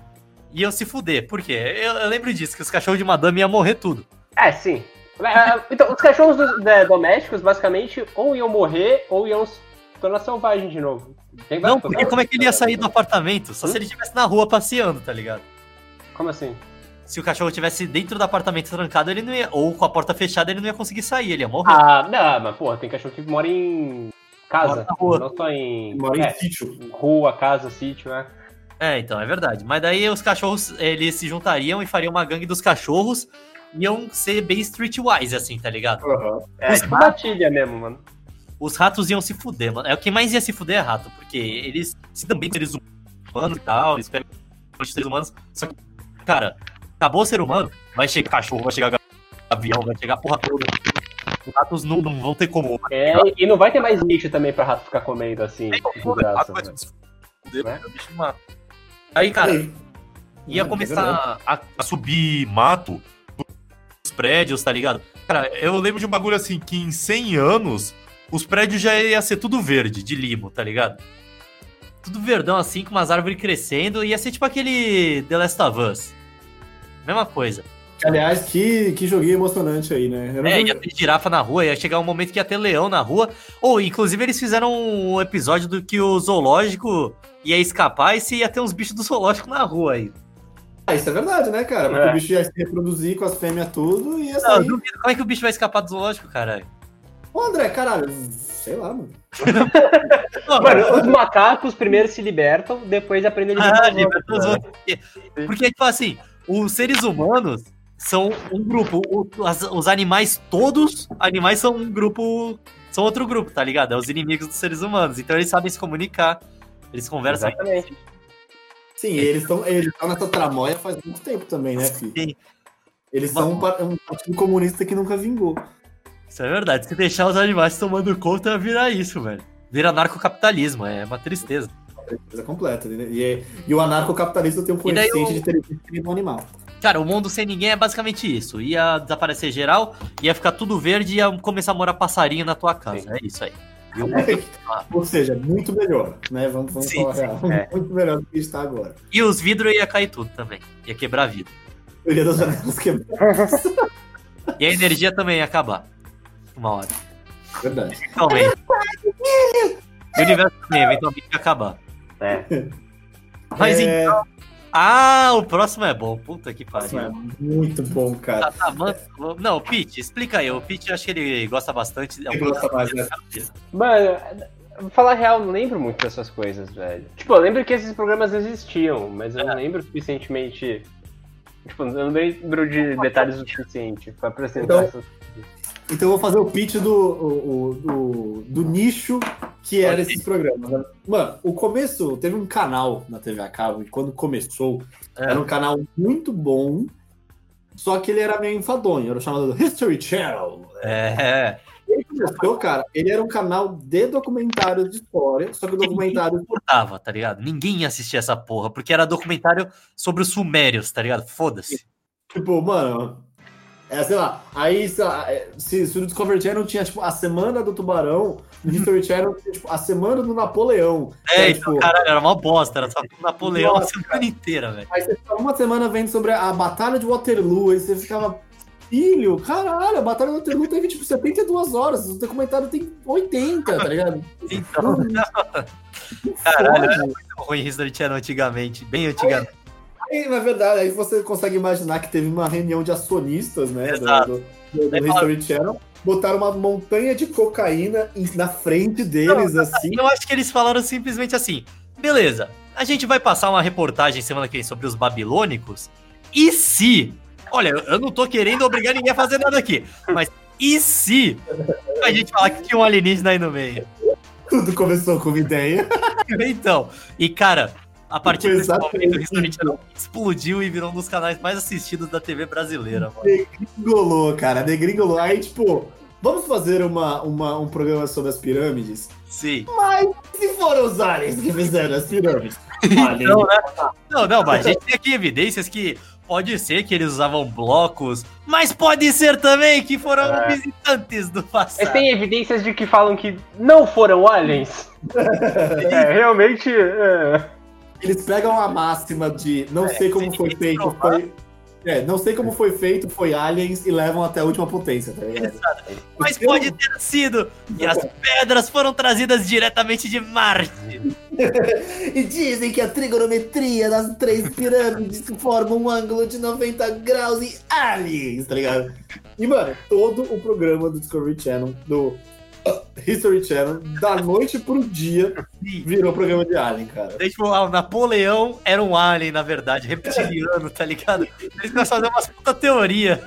iam se fuder. Por quê? Eu, eu lembro disso, que os cachorros de madame iam morrer tudo. É, sim. É, Então, os cachorros do- né, domésticos, basicamente, ou iam morrer ou iam se tornar selvagens de novo. Tem Não, porque como é que ele ia sair do apartamento? Só se ele estivesse na rua passeando, tá ligado? Como assim? Se o cachorro estivesse dentro do apartamento trancado, ele não ia. Ou com a porta fechada, ele não ia conseguir sair, ele ia morrer. Ah, não, mas porra, tem cachorro que mora em casa, Mora na rua. não só em, Mora em é, sítio. rua, casa, sítio, né? É, então, é verdade. Mas daí os cachorros, eles se juntariam e fariam uma gangue dos cachorros. Iam ser bem streetwise, assim, tá ligado? Aham. É, Os que batilha mesmo, mano. Os ratos iam se fuder, mano. É o que mais ia se fuder é rato, porque eles se dão bem com seres humanos e tal, eles pegam os seres humanos. Só que, cara, acabou o ser humano, vai chegar cachorro, vai chegar avião, vai chegar a porra toda. Os ratos não, não vão ter como. É, e não vai ter mais lixo também pra rato ficar comendo assim, de graça. vai né? se fuder, Né? o bicho mata. Aí, cara, ia É começar a, a subir mato prédios, tá ligado? Cara, eu lembro de um bagulho assim, que em 100 anos, os prédios já ia ser tudo verde, de limo, tá ligado? Tudo verdão assim, com umas árvores crescendo. Ia ser tipo aquele The Last of Us. Mesma coisa. Aliás, que, que joguinho emocionante aí, né? É, ia ter girafa na rua, ia chegar um momento que ia ter leão na rua. Ou, inclusive, eles fizeram um episódio do que o zoológico ia escapar e se ia ter uns bichos do zoológico na rua aí. Ah, isso é verdade, né, cara? Porque É. o bicho ia se reproduzir com as fêmeas tudo e ia Não, eu sair. duvido. Como é que o bicho vai escapar do zoológico, caralho? Ô, André, caralho, sei lá, mano. (laughs) Não, Mano, os macacos primeiro se libertam, depois aprendem a Ah, libertar os liberta os outros, né? outros. Porque, porque, tipo assim, os seres humanos são um grupo. o- as- os animais, todos animais são um grupo são outro grupo, tá ligado? É os inimigos dos seres humanos. Então eles sabem se comunicar. Eles conversam. Exatamente. Sim, eles estão eles tão nessa tramóia faz muito tempo também, né, filho? Sim. Eles são um, um partido comunista que nunca vingou. Isso é verdade. Se deixar os animais tomando conta, vai virar isso, velho. Vira narcocapitalismo, é uma tristeza. Coisa completa. né? E, e o anarcocapitalista tem um coeficiente o- de inteligência do animal. Cara, o mundo sem ninguém é basicamente isso. Ia desaparecer geral, ia ficar tudo verde e ia começar a morar passarinho na tua casa. Sim. É isso aí. Ou seja, muito melhor, né? Vamos, vamos Sim, falar sim, real. é. Muito melhor do que está agora. E os vidros ia cair tudo também. Ia quebrar vidro. Eu ia das janelas quebradas. (laughs) E a energia também ia acabar. Uma hora. Verdade. Eventualmente. E o universo também, eventualmente ia acabar. É. Mas É, então. Ah, o próximo é bom. Puta que isso é pariu. muito bom, cara. Tá, tá. Não, o Pete, explica aí. O Pete, eu acho que ele gosta bastante. É um Ele gosta mais, né? Mano, pra falar a real, não lembro muito dessas coisas, velho. Tipo, eu lembro que esses programas existiam, mas eu não lembro suficientemente. Tipo, eu não lembro de detalhes o suficiente pra apresentar Então- essas Então eu vou fazer o pitch do, o- o- do, do nicho que era esses programas. né? Mano, o começo, teve um canal na TV a cabo, e quando começou, É. era um canal muito bom, só que ele era meio enfadonho, era chamado History Channel. É. Ele começou, cara, ele era um canal de documentários de história, só que o documentário importava, tá ligado? Ninguém ia assistir essa porra, porque era documentário sobre os sumérios, tá ligado? Foda-se. Tipo, mano. É, sei lá, aí, sei lá, é, se, se o Discovery Channel tinha, tipo, a semana do tubarão, no History Channel tinha, tipo, a semana do Napoleão. É, Era, então, tipo, caralho, era uma bosta, era só Napoleão a semana inteira, velho. Aí você ficava uma semana vendo sobre a Batalha de Waterloo, aí você ficava, filho, caralho, a Batalha de Waterloo teve, tipo, 72 horas, o documentário tem 80, tá ligado? Então, (laughs) Caralho. era muito ruim History Channel antigamente, bem antigamente. Na verdade, aí você consegue imaginar que teve uma reunião de acionistas, né, do, Exato. do, do, do History Channel, botaram uma montanha de cocaína na frente deles, assim, Eu acho que eles falaram simplesmente assim: beleza, a gente vai passar uma reportagem semana que vem sobre os babilônicos. E se. Olha, eu- eu não tô querendo obrigar ninguém a fazer nada aqui, mas e se a gente falar que tinha um alienígena aí no meio? tudo começou com uma ideia. (laughs) Então, e cara, a partir desse momento o History Channel explodiu e virou um dos canais mais assistidos da TV brasileira, mano. Degringolou, cara, degringolou. Aí, tipo, vamos fazer uma, uma, um programa sobre as pirâmides? Sim. Mas se foram os aliens que fizeram as pirâmides? Não, né? Não, não, mas a gente tem aqui evidências que pode ser que eles usavam blocos, mas pode ser também que foram É. visitantes do Mas passado. tem evidências de que falam que não foram aliens? (laughs) é, realmente. É. Eles pegam a máxima de não sei como foi feito, provar. foi. É, não sei como foi feito, foi aliens e levam até a última potência, tá ligado? Mas Eu- pode ter sido. E as pedras foram trazidas diretamente de Marte. (laughs) E dizem que a trigonometria das três pirâmides formam um ângulo de 90 graus e aliens, tá ligado? E, mano, todo o programa do Discovery Channel, do (laughs) History Channel, da noite pro dia, virou programa de alien, cara. Daí, tipo, ah, o Napoleão era um alien, na verdade, reptiliano, tá ligado? Eles começaram fazer umas puta teoria.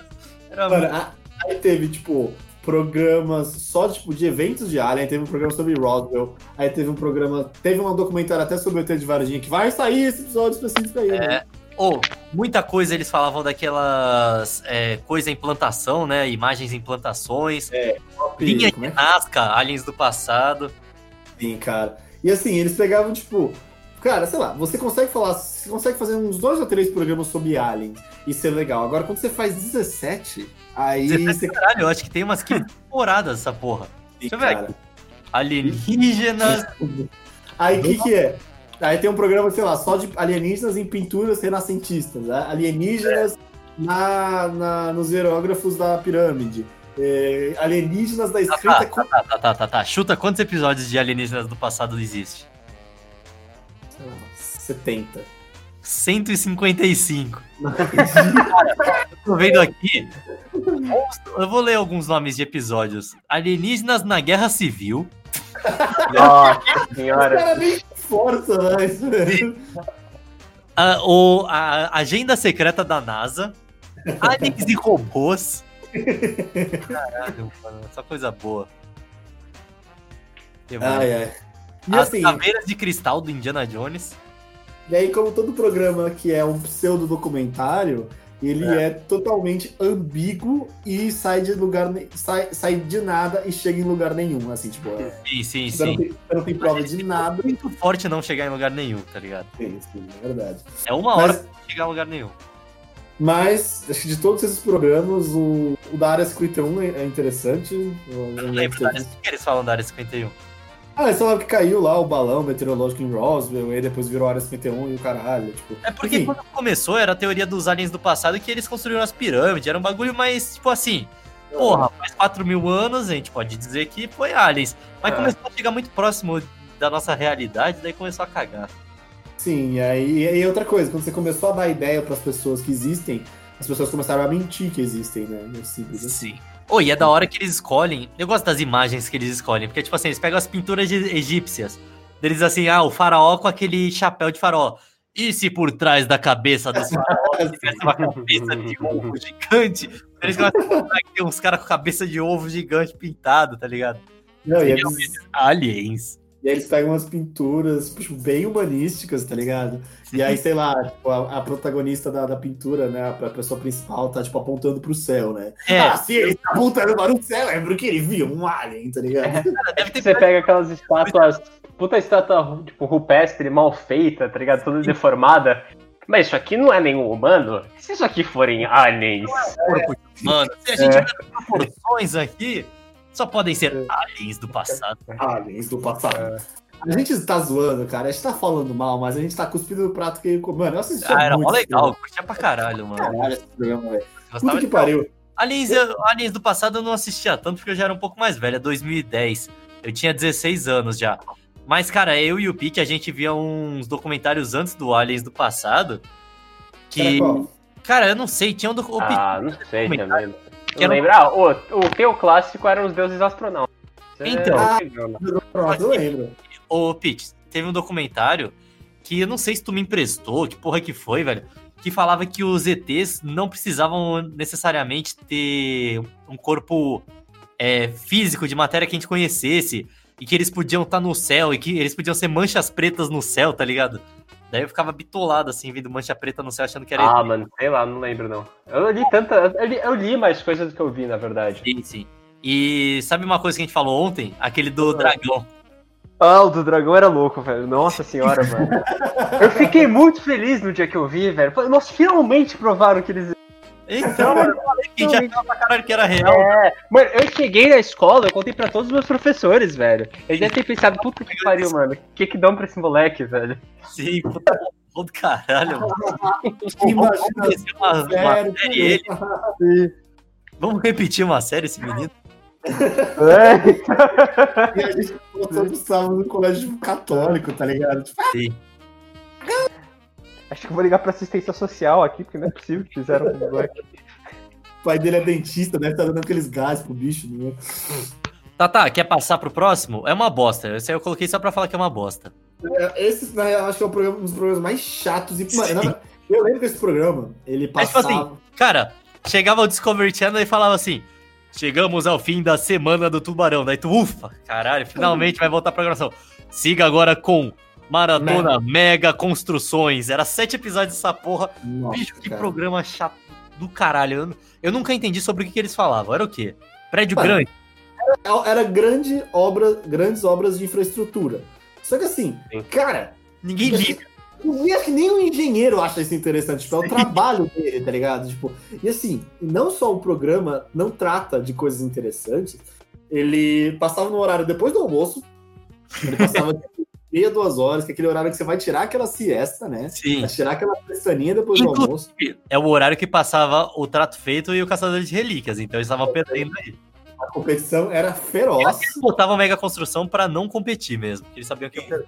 Era Mano, muito- aí teve, tipo, programas só, tipo, de eventos de Alien, teve um programa sobre Roswell, aí teve um programa, teve um documentário até sobre o ET de Varginha, que vai sair esse episódio específico aí, né? Ou, muita coisa eles falavam daquelas é, coisa em plantação, né? Imagens em plantações. Top, Linha de é Nazca, aliens do passado. Sim, cara. E assim, eles pegavam, tipo, cara, sei lá, você consegue falar, você consegue fazer uns dois ou três programas sobre Alien e ser legal. Agora, quando você faz 17, aí você. Caralho, eu acho que tem umas 15 (laughs) temporadas essa porra. Deixa eu ver cara, aqui. Alienígenas. Aí o que, que é? Aí tem um programa, sei lá, só de alienígenas em pinturas renascentistas. né? Alienígenas na, na- nos hierógrafos da pirâmide. É, alienígenas da Tá, escrita. tá, tá, tá, tá, tá, tá. Chuta quantos episódios de alienígenas do passado existe? sei lá, 70. 155. (laughs) Cara, tô vendo aqui. Eu vou ler alguns nomes de episódios. Alienígenas na Guerra Civil. Nossa Os senhora. caras nem força, né? A, o, a Agenda Secreta da NASA. (laughs) Aliens e Robôs. Caralho, mano, essa coisa boa. Ai, ai. E As assim, caveiras de cristal do Indiana Jones. e aí, como todo programa que é um pseudo-documentário, ele é. totalmente ambíguo e sai de lugar sai, sai de nada e chega em lugar nenhum. Assim, tipo, é, Sim, sim, você, não sim. tem, você não tem prova de nada. Muito forte não chegar em lugar nenhum, tá ligado? Sim, sim, é verdade. É uma hora Mas, pra chegar em lugar nenhum. mas, acho que de todos esses programas, o, o da Área 51 é é interessante. Eu, não lembro da área. O que eles falam da área 51? Ah, eles falaram que caiu lá o balão meteorológico em Roswell, e aí depois virou Área 51 e o caralho. Tipo, É porque Enfim. quando começou era a teoria dos aliens do passado que eles construíram as pirâmides. Era um bagulho mais, tipo assim. Porra, faz 4 mil anos, a gente pode dizer que foi aliens. Mas É. começou a chegar muito próximo da nossa realidade, daí começou a cagar. Sim, e aí e aí outra coisa, quando você começou a dar ideia para as pessoas que existem, as pessoas começaram a mentir que existem, né? É simples assim. Sim. Oh, e é da hora que eles escolhem. Eu gosto das imagens que eles escolhem, porque, tipo assim, eles pegam as pinturas de- egípcias. Deles assim, ah, o faraó com aquele chapéu de faraó. E se por trás da cabeça dos faraós tivesse uma cabeça de ovo gigante? Eles mostrar que tem uns caras com cabeça de ovo gigante pintado, tá ligado? Não, e, eles, Aliens. E aí eles pegam umas pinturas tipo, bem humanísticas, tá ligado? E aí, sei lá, tipo, a, a protagonista da, da pintura, né? A, a pessoa principal tá, tipo, apontando pro céu, né? É, Ah, se ele tá apontando para o céu, é porque ele viu um alien, tá ligado? cara, deve ter Você pega aquelas estátuas, puta estátua, tipo, rupestre, mal feita, tá ligado? Toda deformada. Mas isso aqui não é nenhum humano? E se isso aqui forem aliens? humano. Se a gente as proporções aqui, só podem ser aliens do passado. Aliens do passado. A gente tá zoando, cara. A gente tá falando mal, mas a gente tá cuspindo no prato que ele. Mano, eu assisti. Ah, era muito mó legal, curtia pra caralho, mano. Caralho, esse programa, velho. Puta que pariu. Aliens, eu- Aliens do passado eu não assistia tanto porque eu já era um pouco mais velho, é 2010. Eu tinha 16 anos já. Mas, cara, eu e o Pete, a gente via uns documentários antes do Aliens do passado. Que. Cara, eu não sei, tinha um docu- o Pete- Ah, não sei também. Que era um- lembro. Ah, o, o teu clássico eram os deuses astronautas. É Então. Pronto, eu lembro. Ô, Pete, teve um documentário que eu não sei se tu me emprestou, que porra que foi, velho, que falava que os ETs não precisavam necessariamente ter um corpo é, físico de matéria que a gente conhecesse, e que eles podiam estar no céu, e que eles podiam ser manchas pretas no céu, tá ligado? Daí eu ficava bitolado, assim, vendo mancha preta no céu, achando que era Ah, mano, sei lá, não lembro não. Eu li tanta. Eu li, eu li mais coisas do que eu vi, na verdade. Sim, sim. E sabe uma coisa que a gente falou ontem? Aquele do dragão. Ah, o do dragão era louco, velho. Nossa senhora, (laughs) mano. Eu fiquei muito feliz no dia que eu vi, velho. Nossa, finalmente provaram que eles. Então, eu falei que já achava pra caralho que era real. É, mano, eu cheguei na escola, eu contei pra todos os meus professores, velho. Eles devem ter pensado, puta que pariu, mano. O que que dão pra esse moleque, velho? Sim, puta do caralho, mano. (laughs) Imagina uma, série ele. Vamos repetir uma série esse menino? É. E a gente botou no sábado no colégio católico, tá ligado? Tipo, Sim. Acho que eu vou ligar pra assistência social aqui, porque não é possível que fizeram com o moleque. o pai dele é dentista, né? Tá dando aqueles gases pro bicho, né? Tá, tá, quer passar pro próximo? É uma bosta. Esse aí eu coloquei só pra falar que é uma bosta. É, Esse, na real, acho que é o programa- um dos programas mais chatos. E, mano, eu lembro desse programa, ele Mas, tipo passava. assim, Cara, chegava o Discovery Channel e falava assim: Chegamos ao fim da semana do Tubarão. Daí tu, ufa, caralho, finalmente vai voltar a programação. Siga agora com Maratona Mega Construções. Era sete episódios dessa porra. Nossa, Bicho, que cara. programa chato do caralho. Eu, nunca entendi sobre o que, que eles falavam. Era o quê? Prédio Mano, grande? Era grande obra, grandes obras de infraestrutura. Só que assim, Sim. cara, Ninguém liga. eu acho que nem o engenheiro acha isso interessante. Tipo, é o trabalho dele, tá ligado? Tipo, e assim, não só o programa não trata de coisas interessantes, ele passava no horário depois do almoço, ele passava (laughs) meia, duas horas, que é aquele horário que você vai tirar aquela siesta, né? Sim. Vai tirar aquela pestaninha depois do Inclu- almoço. É o horário que passava o Trato Feito e o Caçador de Relíquias. Então eles estavam perdendo aí. A competição era Eu feroz. eles botavam Mega Construção pra não competir mesmo. Porque eles sabiam que ia perder.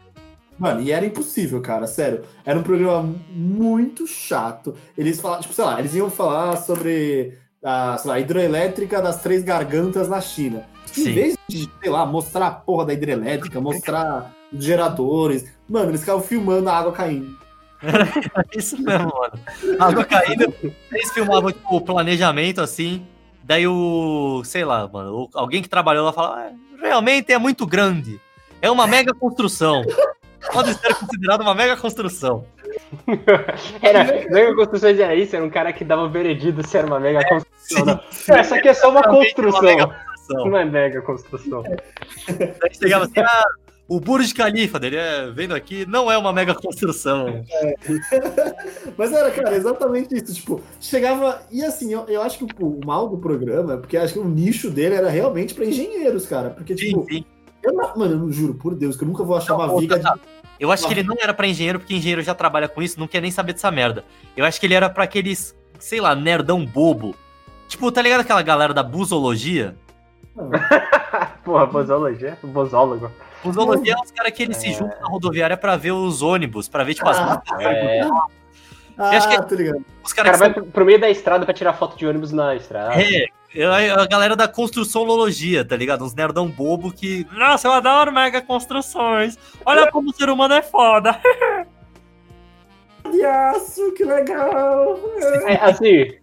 Mano, e era impossível, cara, sério. Era um programa muito chato. Eles falavam, tipo, sei lá, eles iam falar sobre a, lá, hidroelétrica das três gargantas na China. Em Sim. vez de, sei lá, mostrar a porra da hidrelétrica, (laughs) mostrar os geradores, mano, eles ficavam filmando a água caindo. (laughs) Isso mesmo, mano. A água caindo. Eles filmavam tipo, o planejamento assim. Daí o. Sei lá, mano. alguém que trabalhou lá fala. "Ah, realmente é muito grande. É uma mega construção. Pode ser considerado uma mega construção. (laughs) Era, mega construções era isso, era um cara que dava veredito se era uma mega construção. não. Essa aqui é só uma uma construção. mega construção. Não é mega construção. Daí chegava assim, ah, o Burj Khalifa dele, é, vendo aqui, não é uma mega construção. (laughs) Mas era, cara, exatamente isso. Tipo, chegava. E assim, eu, eu acho que o, mal do programa é porque acho que o nicho dele era realmente pra engenheiros, cara. Porque, Sim, tipo, sim. eu não, mano, eu não juro por Deus que eu nunca vou achar uma Não, viga de. tá, Eu acho que ele não era pra engenheiro, porque engenheiro já trabalha com isso, não quer nem saber dessa merda. Eu acho que ele era pra aqueles, sei lá, nerdão bobo. Tipo, tá ligado aquela galera da busologia? (laughs) Porra, bosologia? Bosólogo. Busologia é os caras que eles se juntam na rodoviária pra ver os ônibus, pra ver, tipo, as Ah, É, Ah, acho que- tá ligado. os o caras cara vai são... pro, meio da estrada pra tirar foto de ônibus na estrada. É, é a galera da construçãolologia, tá ligado? Uns nerdão bobo que. Nossa, eu adoro mega construções. Olha como o ser humano é foda. De aço, que legal! É, assim,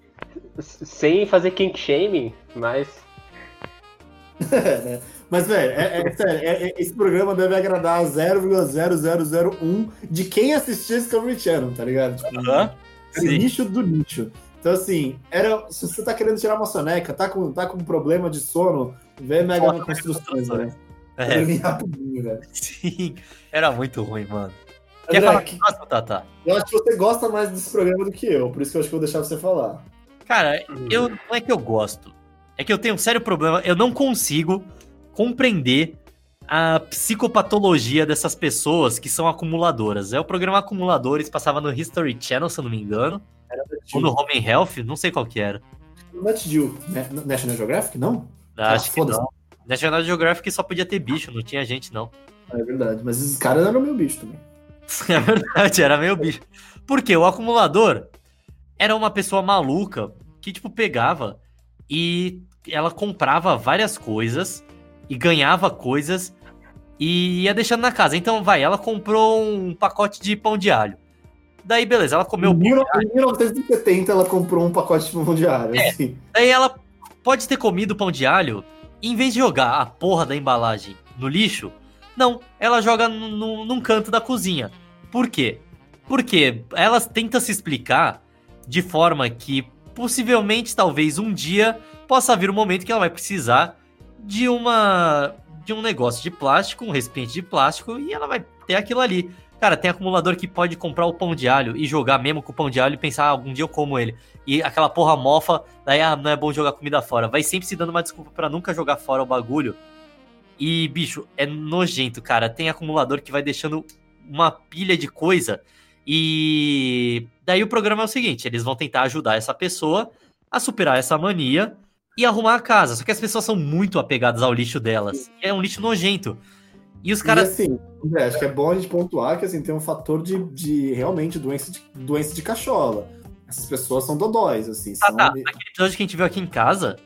sem fazer kink shaming, mas. (laughs) Mas, velho, é, é sério, é- é- esse programa deve agradar 0,0001 de quem assistia Discovery Channel, tá ligado? Tipo, o Sim. nicho do nicho. Então, assim, era, se você tá querendo tirar uma soneca, tá com, tá com problema de sono, vê Mega Foca Construções, né? É, rapidinho, velho. sim. Era muito ruim, mano. Quer André, falar que-. Nossa, Tata? eu acho que você gosta mais desse programa do que eu, por isso que eu acho que eu vou deixar você falar. Cara, eu não é que eu gosto. É que eu tenho um sério problema. Eu não consigo compreender a psicopatologia dessas pessoas que são acumuladoras. É o programa Acumuladores, passava no History Channel, se eu não me engano. Ou no Home and Health, não sei qual que era. Nat Geo, né? National Geographic, não? Acho Ah, que não. National Geographic só podia ter bicho, não tinha gente, não. É verdade, mas esses caras eram meu bicho também. (laughs) É verdade, era meio bicho. Porque o acumulador era uma pessoa maluca que, tipo, pegava e ela comprava várias coisas e ganhava coisas e ia deixando na casa. Então, vai, ela comprou um pacote de pão de alho. Daí, beleza, ela comeu Em o pão. mil- em 1970 ela comprou um pacote de pão diário. É. Assim. Daí ela pode ter comido pão de alho em vez de jogar a porra da embalagem no lixo, não, ela joga no- no- num canto da cozinha. Por quê? Porque ela tenta se explicar de forma que possivelmente, talvez um dia, possa vir um momento que ela vai precisar de uma de um negócio de plástico, um recipiente de plástico, e ela vai ter aquilo ali. Cara, tem acumulador que pode comprar o pão de alho e jogar mesmo com o pão de alho e pensar, ah, algum dia eu como ele. E aquela porra mofa, daí ah, não é bom jogar comida fora. Vai sempre se dando uma desculpa pra nunca jogar fora o bagulho. E, bicho, é nojento, cara. Tem acumulador que vai deixando uma pilha de coisa. E daí o programa é o seguinte: eles vão tentar ajudar essa pessoa a superar essa mania e arrumar a casa. Só que as pessoas são muito apegadas ao lixo delas. É um lixo nojento. E os E caras. assim, André, acho que é bom a gente pontuar que assim, tem um fator de, de realmente doença de, doença de cachola. Essas pessoas são dodóis, assim. Ah, São, tá. Aquele episódio que a gente viu aqui em casa.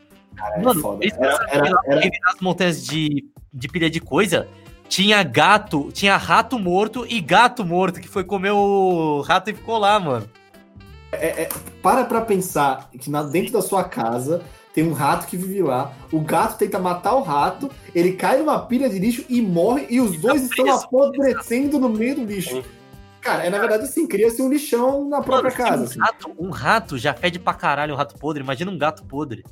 é mano, foda. eles Era, nas montanhas de, de pilha de coisa. Tinha gato, tinha rato morto e gato morto, que foi comer o rato e ficou lá, mano. para pra pensar que na- dentro da sua casa tem um rato que vive lá, o gato tenta matar o rato, ele cai numa pilha de lixo e morre, e os tá dois estão apodrecendo no meio do lixo. Cara, é na verdade assim, cria-se um lixão na própria Mano, casa. um, assim. rato, um rato já fede pra caralho um rato podre. Imagina um gato podre.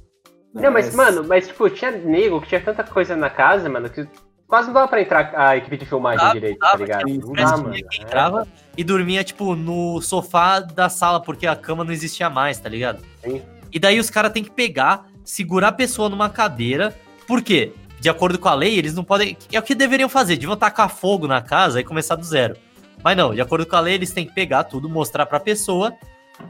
Não, mas, mano, mas tipo, tinha nego que tinha tanta coisa na casa, mano, que quase não dava pra entrar a equipe de filmagem Dava, direito, dava, tá ligado? Não dá, mano. quem É. entrava e dormia, tipo, no sofá da sala, porque a cama não existia mais, tá ligado? Sim. E daí os caras têm que pegar, segurar a pessoa numa cadeira. Por quê? De acordo com a lei, eles não podem. É o que deveriam fazer, deviam tacar fogo na casa e começar do zero. Mas não, de acordo com a lei, eles têm que pegar tudo, mostrar pra pessoa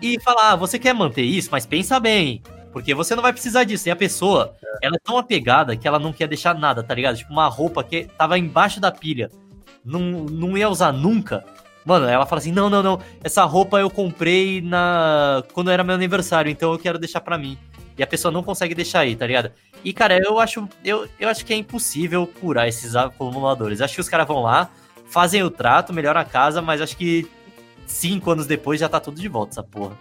e falar: ah, você quer manter isso, mas pensa bem. Porque você não vai precisar disso. E a pessoa, ela é tão apegada que ela não quer deixar nada, tá ligado? Tipo, uma roupa que tava embaixo da pilha. Não, não ia usar nunca. Mano, ela fala assim: não, não, não. Essa roupa eu comprei na. quando era meu aniversário, então eu quero deixar pra mim. E a pessoa não consegue deixar aí, tá ligado? E, cara, eu acho, eu, eu acho que é impossível curar esses acumuladores. Acho que os caras vão lá, fazem o trato, melhoram a casa, mas acho que cinco anos depois já tá tudo de volta, essa porra.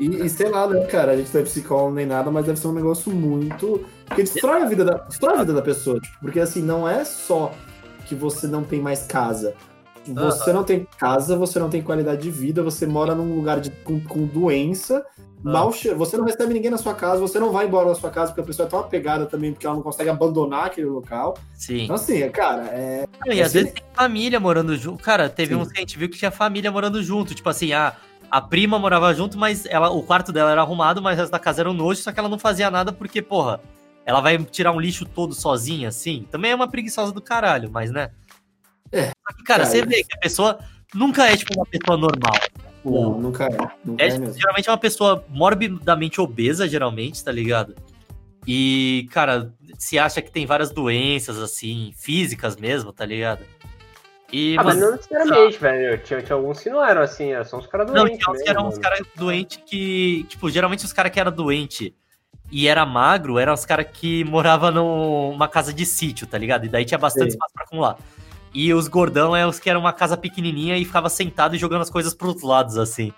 E, e sei lá, né, cara, a gente não é psicólogo nem nada, mas deve ser um negócio muito. Porque destrói a vida da, destrói a vida da pessoa. Tipo, porque assim, não é só que você não tem mais casa. Você não tem casa, você não tem qualidade de vida, você mora num lugar de, com, com doença, mal che- você não recebe ninguém na sua casa, você não vai embora da sua casa porque a pessoa é tão apegada também, porque ela não consegue abandonar aquele local. Sim. Então, assim, é, cara, é. Não, e às assim- vezes tem família morando junto. Cara, teve Sim. uns que a gente viu que tinha família morando junto. Tipo assim, a, a prima morava junto, mas ela, o quarto dela era arrumado, mas resto da casa era um nojo, só que ela não fazia nada porque, porra, ela vai tirar um lixo todo sozinha, assim. Também é uma preguiçosa do caralho, mas né? É. Só que, cara, Cara, você vê que a pessoa nunca é, tipo, uma pessoa normal. Não, nunca é. Nunca É, é, tipo, mesmo. geralmente é uma pessoa morbidamente obesa, geralmente, tá ligado? E, cara, se acha que tem várias doenças, assim, físicas mesmo, tá ligado? E, Ah, mas não necessariamente, velho. Tinha, tinha alguns que não eram assim, eram só uns caras Não, doentes. tinha uns que eram uns caras doentes que. Tipo, geralmente os caras que eram doente e era magro eram os caras que moravam numa casa de sítio, tá ligado? E daí tinha bastante Sim. espaço pra acumular. E os gordão é os que eram uma casa pequenininha e ficava sentado e jogando as coisas pros lados, assim.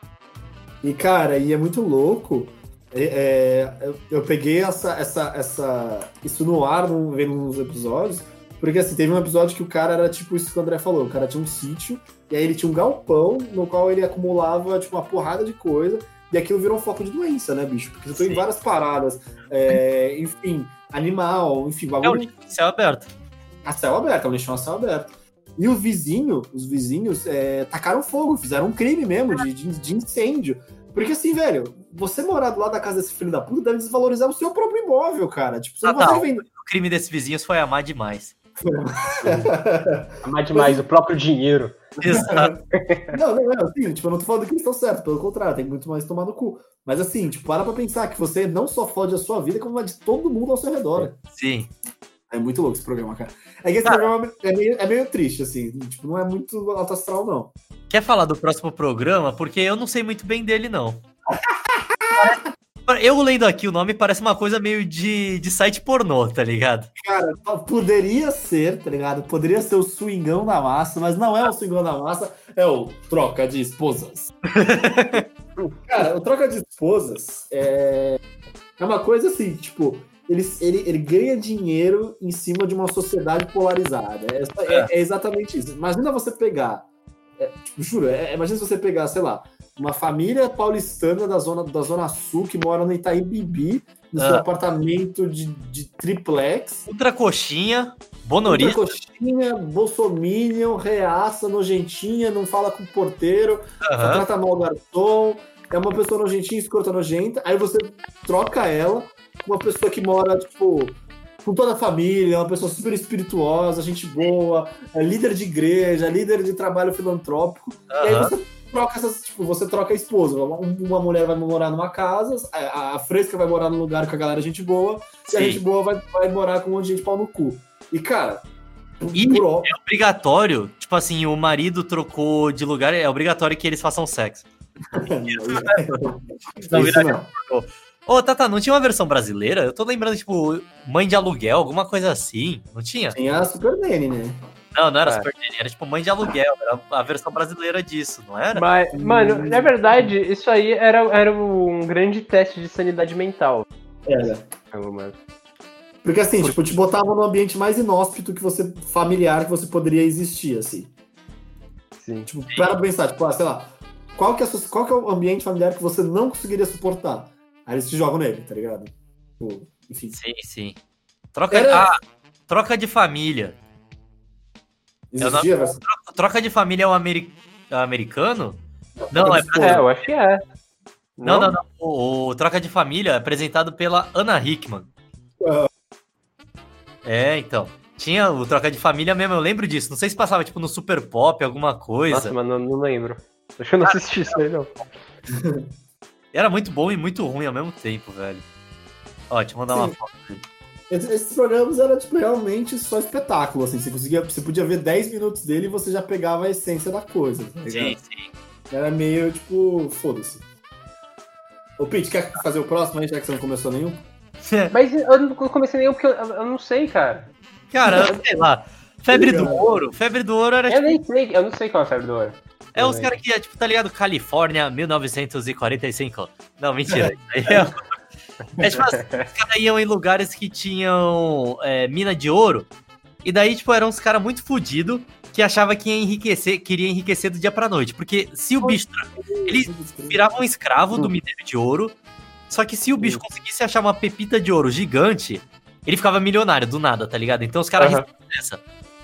E, cara, e é muito louco. é, é, eu, eu peguei essa, essa, essa, isso no ar, no- vendo nos episódios, porque assim, teve um episódio que o cara era tipo isso que o André falou: o cara tinha um sítio, e aí ele tinha um galpão no qual ele acumulava tipo, uma porrada de coisa, e aquilo virou um foco de doença, né, bicho? Porque eu tô em Sim. várias paradas, é, enfim, animal, enfim, É o bagulho lixo céu aberto. a céu aberto, é um lixão a céu aberto. E o vizinho, os vizinhos, é, tacaram fogo, fizeram um crime mesmo de, de, de incêndio. Porque assim, velho, você morar do lado da casa desse filho da puta deve desvalorizar o seu próprio imóvel, cara. Tipo, você não Ah, tá. consegue vender. O crime desses vizinhos foi amar demais. (laughs) Amar demais o próprio dinheiro. Exato. (laughs) não, não é assim, tipo, eu não tô falando que eles estão certos, pelo contrário, tem muito mais tomar no cu. Mas assim, tipo, para pra pensar que você não só fode a sua vida, como a de todo mundo ao seu redor. Sim. É muito louco esse programa, cara. É que esse Cara. programa é meio, é meio triste, assim, tipo, não é muito alto astral, não. Quer falar do próximo programa? Porque eu não sei muito bem dele, não. (laughs) Eu lendo aqui o nome parece uma coisa meio de, de site pornô, tá ligado? Cara, poderia ser, tá ligado? Poderia ser o swingão da massa, mas não é o swingão da massa, é o troca de esposas. (laughs) Cara, o troca de esposas é, é uma coisa assim, tipo, ele, ele, ele ganha dinheiro em cima de uma sociedade polarizada. É, é- é exatamente isso. Imagina você pegar, é, tipo, juro, é- imagina se você pegar, sei lá, uma família paulistana da zona, da zona sul que mora no Itaim Bibi, no seu Ah. apartamento de, de triplex. Ultra coxinha, bonorista. coxinha, bolsominion, reaça, nojentinha, não fala com o porteiro, aham. trata mal o garçom, é uma pessoa nojentinha, escrota nojenta, aí você troca ela uma pessoa que mora, tipo, com toda a família, é uma pessoa super espirituosa, gente boa, é líder de igreja, líder de trabalho filantrópico, e aí você troca essas, tipo, você troca a esposa. Uma, mulher vai morar numa casa, a, a fresca vai morar num lugar com a galera gente boa, e a Sim. gente boa vai, vai morar com um monte de gente pau no cu. E, cara, E- É obrigatório, tipo assim, o marido trocou de lugar, é obrigatório que eles façam sexo. (laughs) Não, vira- não. Ô, Tata, não tinha uma versão brasileira? Eu tô lembrando, tipo, mãe de aluguel, alguma coisa assim. Não tinha? Tem a Super Nene, né? Não, não era É. Super Nanny, era tipo mãe de aluguel, era a versão brasileira disso, não era? Mas, mano, na verdade, isso aí era, era um grande teste de sanidade mental. Era. mano. Porque assim, tipo, te botava no ambiente mais inóspito que você, familiar que você poderia existir, assim. Sim. Tipo, para pensar, tipo, ah, sei lá, qual que, é qual que é o ambiente familiar que você não conseguiria suportar? Aí eles te jogam nele, tá ligado? Tipo, enfim. Sim, sim. Troca, Era- ah, troca de família. Existia essa- Troca de família é um ameri- americano? Não, é Pô, É, eu acho que é. Não, não, não. O, o Troca de Família é apresentado pela Ana Hickman. Ah. É, então. Tinha o Troca de Família mesmo, eu lembro disso. Não sei se passava, tipo, no Super Pop, alguma coisa. Nossa, mano, não, não lembro. Acho que eu não assisti isso aí, não. (laughs) Era muito bom e muito ruim ao mesmo tempo, velho. Ó, deixa eu mandar uma Sim. foto. aqui. Esses programas eram, tipo, realmente só espetáculo, assim. Você, conseguia, você podia ver 10 minutos dele e você já pegava a essência da coisa, tá? Sim, sim. Era meio, tipo, foda-se. Ô, Pete, quer fazer o próximo aí, já que você não começou nenhum? (laughs) Mas eu não comecei nenhum porque eu, eu não sei, cara. Cara, sei lá. Febre do. Ouro. Febre do Ouro era, Eu tipo, nem sei, eu não sei qual é a febre do ouro. É os caras que, é, tipo, tá ligado? Califórnia, 1945. Não, mentira. (laughs) É, tipo os caras iam em lugares que tinham é, mina de ouro. E daí, tipo, eram uns caras muito fudidos que achava que ia enriquecer, queria enriquecer do dia pra noite. Porque se o bicho. Ele virava um escravo do minério de ouro. Só que se o bicho conseguisse achar uma pepita de ouro gigante, ele ficava milionário do nada, tá ligado? Então os caras essa.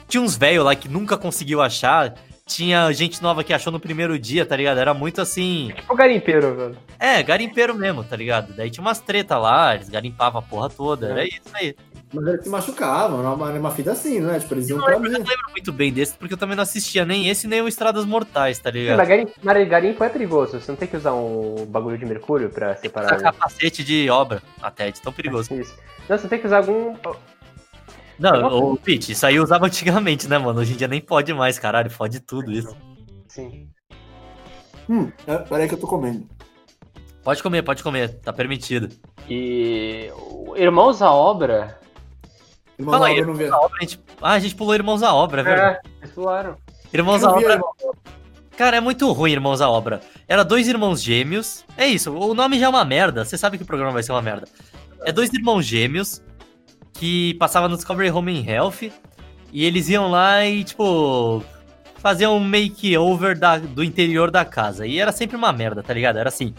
Tinha uns velhos lá que nunca conseguiu achar. Tinha gente nova que achou no primeiro dia, tá ligado? Era muito assim. Tipo garimpeiro, velho. É, garimpeiro mesmo, tá ligado? Daí tinha umas treta lá, eles garimpavam a porra toda. Era isso aí. Mas eles se machucavam, era uma, era uma fita assim, né? Tipo, eles iam Eu pra não lembro, eu mim. não lembro muito bem desse, porque eu também não assistia nem esse, nem o Estradas Mortais, tá ligado? mas garim- mas garimpo é perigoso. Você não tem que usar um bagulho de mercúrio pra separar Usar capacete de obra, até, de tão perigoso. Isso. Não, você tem que usar algum. Não, ô, Pete, isso aí eu usava antigamente, né, mano? Hoje em dia nem pode mais, caralho, fode tudo isso. Sim. Hum, é, peraí que eu tô comendo. Pode comer, pode comer, tá permitido. E. o Irmãos à Obra. Irmão, Fala aí, eu não vi. Irmãos à Obra, a gente... Ah, a gente pulou Irmãos à Obra, é verdade. É, eles falaram. Irmãos Eu à Obra. irmão. Cara, é muito ruim Irmãos à Obra. Era dois irmãos gêmeos. É isso, o nome já é uma merda. Você sabe que o programa vai ser uma merda. É dois irmãos gêmeos que passavam no Discovery Home and Health. E eles iam lá e, tipo, faziam um makeover da, do interior da casa. E era sempre uma merda, tá ligado? Era assim.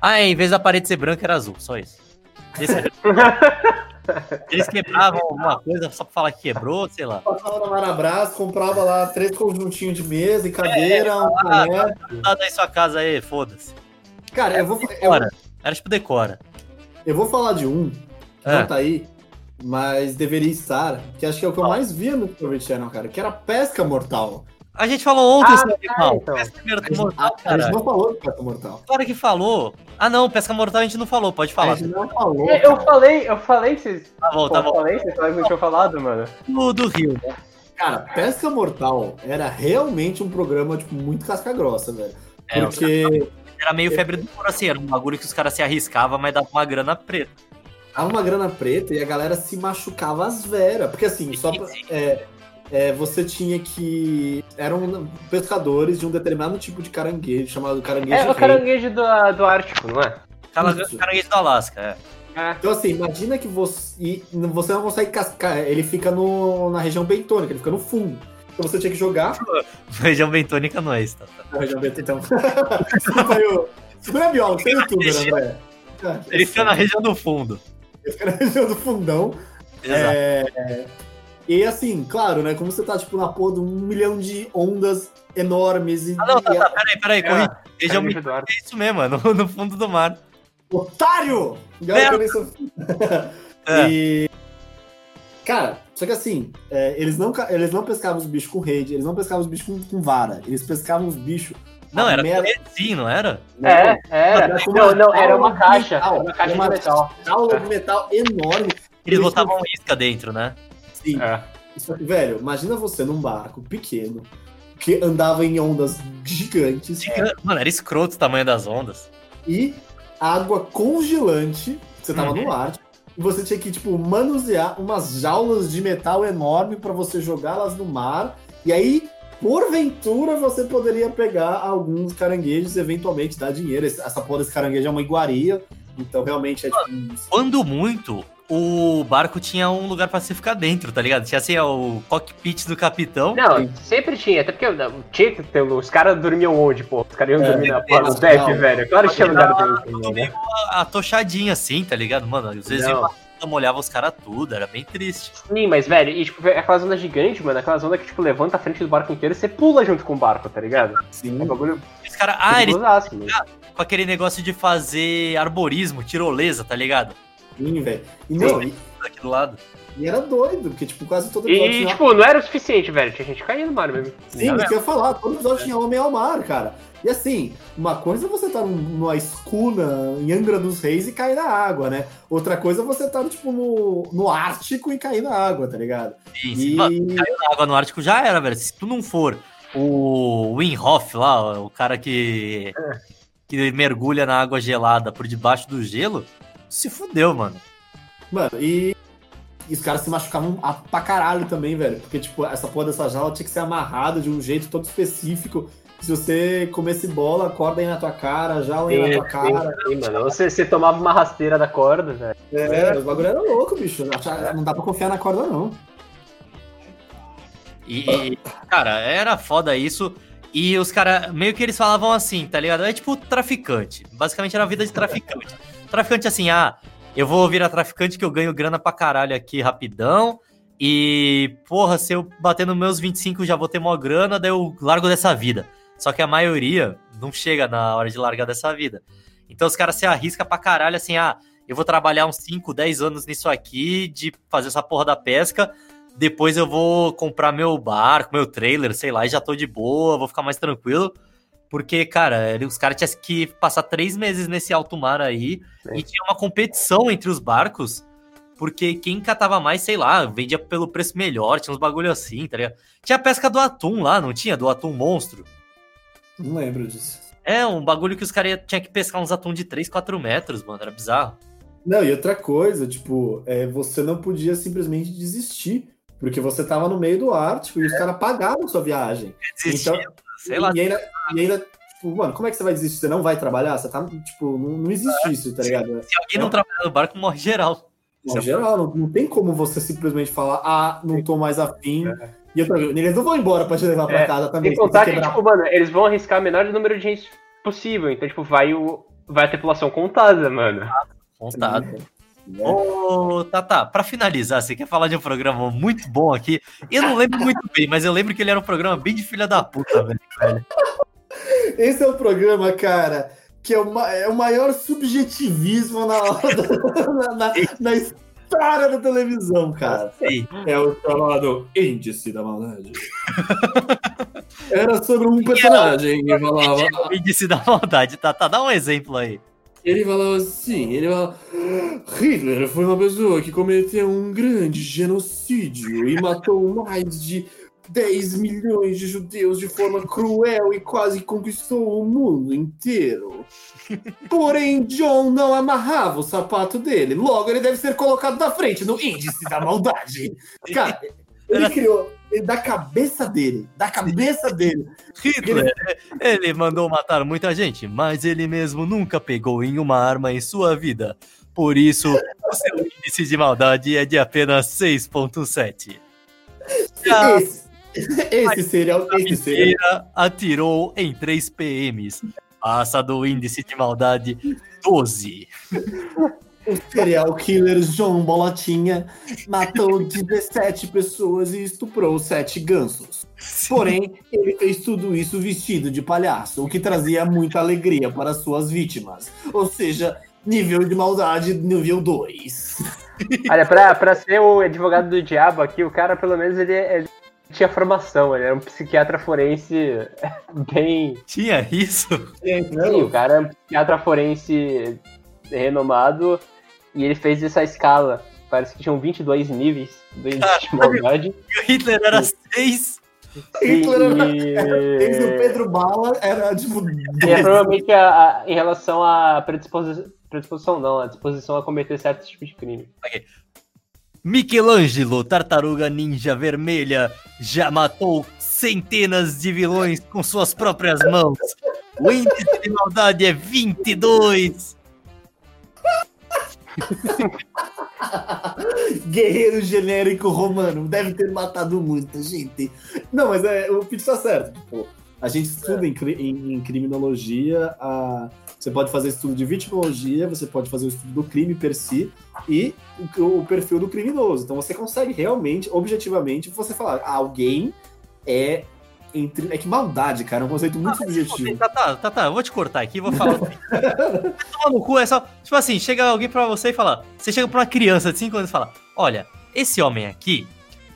Ah, em vez da parede ser branca, era azul. Só isso. Esse era- (laughs) Eles quebravam alguma coisa só pra falar que quebrou, sei lá. Passava na Marabras, comprava lá três conjuntinhos de mesa e cadeira, um caneco. Nada aí sua casa aí, foda-se. Cara, eu vou, eu, Decora. Era tipo decora. eu vou falar de um, que É. não tá aí, mas deveria estar, que acho que é o que eu mais via no Discovery Channel, cara, que era pesca mortal. A gente falou ontem Ah, sobre animal. então. Pesca A gente, mortal, a, a gente não falou de pesca mortal. Claro que falou. Ah, não, pesca mortal a gente não falou, pode A falar. gente não falou. É, Eu falei, eu falei que vocês. Tá bom, tá eu bom. falei, vocês que não tinham falado, mano. Do, do Rio, né? Cara, pesca mortal era realmente um programa, tipo, muito casca grossa, velho. É, Porque Era meio febre do couro, assim, era um bagulho que os caras se arriscavam, mas dava uma grana preta. Dava uma grana preta e a galera se machucava às veras. Porque assim, só pra- é, é, você tinha que. Eram pescadores de um determinado tipo de caranguejo, chamado caranguejo É o caranguejo do, do Ártico, não é? Isso. Caranguejo do Alasca, é. É. Então, assim, imagina que você. e você não consegue cascar. Ele fica no, na região bentônica, ele fica no fundo. Então você tinha que jogar (laughs) Região bentônica não é isso, tá? tá. na região bentônica. Então. É biólogo, é youtuber, André. Ah, Ele fica na região do fundo. Região (laughs) do fundão. Exato. É, E assim, claro, né? Como você tá, tipo, na porra de um milhão de ondas enormes e. Ah, não, tá, e- tá, peraí, peraí, corri. Caranguejo do Ártico. é isso mesmo, mano, (laughs) no, no fundo do mar. Otário! E olha que eu nem sou- (laughs) É. E. Cara, só que assim, é, eles, não, eles não pescavam os bichos com rede, eles não pescavam os bichos com, com vara, eles pescavam os bichos. Não, era merda- corretinho, não era? É, com Não, não, era uma caixa. metal, uma caixa uma de metal. jaula de metal enorme. Eles botavam isca dentro, né? Sim. É. Só que, velho, imagina você num barco pequeno que andava em ondas gigantes Mano, era escroto o tamanho das ondas. e água congelante. Você tava Uhum. no Ártico. E você tinha que, tipo, manusear umas jaulas de metal enorme pra você jogá-las no mar. E aí, porventura, você poderia pegar alguns caranguejos e eventualmente dar dinheiro. Essa porra desse caranguejo é uma iguaria. Então, realmente, é tipo. Quando muito, o barco tinha um lugar pra você ficar dentro, tá ligado? Tinha assim, ó, o cockpit do capitão. Não, sempre tinha, até porque não, tinha que ter. Os caras dormiam onde, pô? Os caras iam É, dormir na porra do deck, velho. Claro que tinha lugar dentro, né? meio atochadinho assim, tá ligado? Mano, às vezes Não. eu molhava os caras tudo, era bem triste. Sim, mas, velho, e tipo, aquelas ondas gigantes, mano, aquelas ondas que, tipo, levanta a frente do barco inteiro e você pula junto com o barco, tá ligado? Sim. É um bagulho Os caras, ah, eles perigosaço, mano. com aquele negócio de fazer arborismo, tirolesa, tá ligado? Sim, velho. E, não, e, Aqui do lado. e era doido, porque, tipo, quase todo episódio E, tinha tipo, não era o suficiente, velho. Tinha gente caindo no mar mesmo. Sim, isso que eu ia falar, todo episódio tinha homem ao mar, cara. E assim, uma coisa é você tá num- numa escuna em Angra dos Reis e cair na água, né? Outra coisa é você tá, tipo, no, no Ártico e cair na água, tá ligado? Sim. E... Caiu na água no Ártico já era, velho. Se tu não for o Winhoff lá, o cara que, que mergulha na água gelada por debaixo do gelo, se fudeu, mano. Mano, e... e os caras se machucavam a- pra caralho também, velho. Porque, tipo, essa porra dessa jaula tinha que ser amarrada de um jeito todo específico. Se você comesse bola, corda aí na tua cara, jaula aí na tua cara. Sim, mano. Você, você tomava uma rasteira da corda, velho. É, os bagulho era louco, bicho. Não dá pra confiar na corda, não. E, cara, era foda isso. E os caras, meio que eles falavam assim, tá ligado? É tipo traficante. Basicamente era a vida de traficante. (laughs) Traficante assim, ah, eu vou virar traficante que eu ganho grana pra caralho aqui rapidão. E, porra, se eu bater nos meus 25 já vou ter mó grana, daí eu largo dessa vida. Só que a maioria não chega na hora de largar dessa vida. Então os caras se arriscam pra caralho assim, ah, eu vou trabalhar uns 5, 10 anos nisso aqui, de fazer essa porra da pesca. Depois eu vou comprar meu barco, meu trailer, sei lá, e já tô de boa, vou ficar mais tranquilo. Porque, cara, os caras tinham que passar três meses nesse alto mar aí Sim. e tinha uma competição entre os barcos. Porque quem catava mais, sei lá, vendia pelo preço melhor, tinha uns bagulho assim, tá ligado? Tinha a pesca do atum lá, não tinha? Do atum monstro. Não lembro disso. É, um bagulho que os caras tinham que pescar uns atum de 3, 4 metros, mano, era bizarro. Não, e outra coisa, tipo, é, você não podia simplesmente desistir, porque você tava no meio do Ártico e os caras pagaram sua viagem. Desistia, Então, sei lá. E ainda, e ainda, tipo, mano, como é que você vai desistir? Você não vai trabalhar? Você tá, tipo, não, não existe isso, tá ligado? Se alguém não trabalhar no barco, morre geral. No geral, não, não tem como você simplesmente falar, ah, não tô mais afim. E outra coisa, eles não vão embora pra te levar pra É, casa também. Sem contar que, quebrar tipo, mano, eles vão arriscar o menor número de gente possível. Então, tipo, vai, o, vai a tripulação contada, mano. Contado. né? Ô, Tata, pra finalizar, você quer falar de um programa muito bom aqui? Eu não lembro muito bem, mas eu lembro que ele era um programa bem de filha da puta, velho. Esse é o programa, cara, que é o, ma- é o maior subjetivismo na, hora da- na, na- na história da televisão, cara. Sei. É o chamado Índice da Maldade. (laughs) Era sobre um personagem que falava. O (laughs) índice da maldade, Tata, dá um exemplo aí. Ele falava assim, ele falava. Hitler foi uma pessoa que cometeu um grande genocídio e matou mais de 10 milhões de judeus de forma cruel e quase conquistou o mundo inteiro. (laughs) Porém, John não amarrava o sapato dele. Logo, ele deve ser colocado na frente no índice da maldade. (laughs) Cara, ele criou da cabeça dele, da cabeça dele. Hitler, ele mandou matar muita gente, mas ele mesmo nunca pegou em uma arma em sua vida. Por isso, o seu índice de maldade é de apenas 6.7. Já Esse, esse seria o esse seria Mentira atirou em 3 PMs. Passa do índice de maldade 12. O serial killer João Bolotinha matou 17 pessoas e estuprou 7 gansos. Porém, ele fez tudo isso vestido de palhaço, o que trazia muita alegria para suas vítimas. Ou seja, nível de maldade nível 2. Olha, pra, pra ser o advogado do diabo aqui, o cara, pelo menos, ele, ele tinha formação. Ele era um psiquiatra forense (laughs) bem. Tinha isso? Sim, o cara é um psiquiatra forense renomado e ele fez essa escala. Parece que tinham 22 níveis do índice de maldade. E o Hitler era 6. Hitler era- E- Esse o Pedro Bala era tipo. E é provavelmente a- a- em relação à predisposição. Predisposição não, a disposição a cometer certos tipos de crime. Michelangelo, tartaruga ninja vermelha, já matou centenas de vilões com suas próprias mãos. O índice de maldade é 22. (laughs) Guerreiro genérico romano. Deve ter matado muita gente. Não, mas é, o Pete tá certo. Tipo, a gente estuda em, cri- em- em criminologia. a- você pode fazer estudo de vitimologia, você pode fazer o estudo do crime per si e o, o perfil do criminoso. Então você consegue realmente, objetivamente, você falar ah, alguém é. Entre... É que maldade, cara, é um conceito muito subjetivo. Tá, tá, tá, tá, eu vou te cortar aqui vou falar assim. Toma no cu, é só. Tipo assim, chega alguém pra você e fala. Você chega pra uma criança de 5 anos e fala: Olha, esse homem aqui,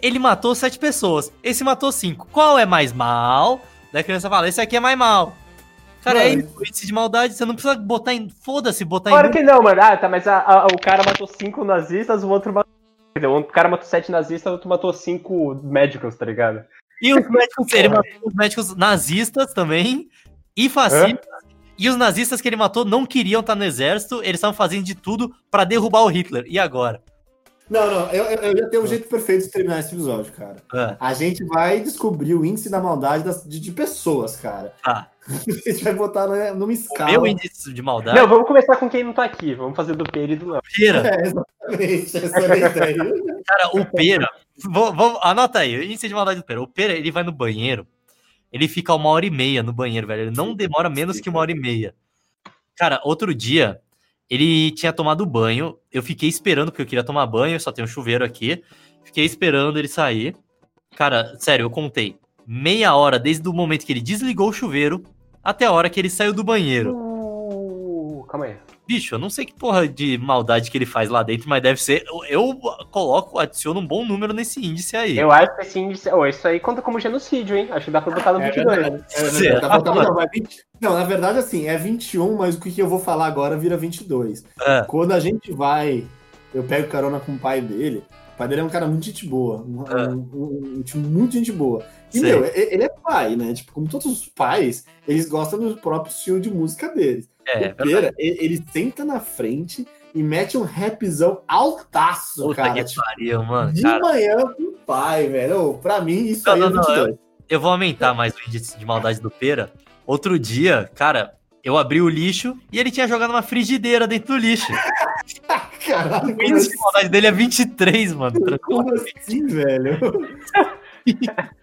ele matou sete pessoas. Esse matou cinco. Qual é mais mal? Daí a criança fala: Esse aqui é mais mal. Cara, é Mano. isso, índice de maldade, você não precisa botar em. Foda-se, botar Claro em. que não, mano. Ah, tá, mas a- a- o cara matou cinco nazistas, o outro matou. quer dizer, O cara matou sete nazistas, o outro matou cinco médicos, tá ligado? E os médicos, ele matou os médicos nazistas também e fascistas. E os nazistas que ele matou não queriam estar no exército, eles estavam fazendo de tudo pra derrubar o Hitler. E agora? Não, não, eu, eu já tenho um jeito perfeito de terminar esse episódio, cara. Ah, A gente vai descobrir o índice da maldade das- de, de pessoas, cara. tá. (laughs) A gente vai botar né, numa escala. Meu índice de maldade. Não, vamos começar com quem não tá aqui. Vamos fazer do Pedro e do Léo. Pera. É, exatamente. Essa era a ideia. (laughs) Cara, o Pera, Vou- vamos- anota aí, o índice de maldade do Pera. O Pera, ele vai no banheiro, ele fica uma hora e meia no banheiro, velho. Ele não demora menos que uma hora e meia. Cara, outro dia, ele tinha tomado banho, eu fiquei esperando, porque eu queria tomar banho, só tem um chuveiro aqui. Fiquei esperando ele sair. Cara, sério, eu contei. Meia hora desde o momento que ele desligou o chuveiro até a hora que ele saiu do banheiro. Uh, calma aí. Bicho, eu não sei que porra de maldade que ele faz lá dentro, mas deve ser. eu- Eu coloco, adiciono um bom número nesse índice aí. Eu acho que esse índice. Oh, isso aí conta como genocídio, hein? Acho que dá pra botar no É 22. verdade, é verdade. Tá botando- não, vai 20 não, na verdade, assim, é 21, mas o que eu vou falar agora vira 22. É. Quando a gente vai, eu pego carona com o pai dele, o pai dele é um cara muito gente boa, um, É. um- um- muito gente boa. E, Sei. meu, ele é pai, né? Tipo, como todos os pais, eles gostam do próprio estilo de música deles. É, o. Pera, ele, ele senta na frente e mete um rapzão altaço, Puta cara. que tipo, pariu, mano. de Cara, manhã com o pai, velho. Pra mim, isso Não, aí não, é não, 22. eu vou aumentar mais o índice de maldade do Pera. Outro dia, cara, eu abri o lixo e ele tinha jogado uma frigideira dentro do lixo. (laughs) Caralho, O como índice de maldade dele é 23, mano. Como Tranquilo. assim, velho? (laughs)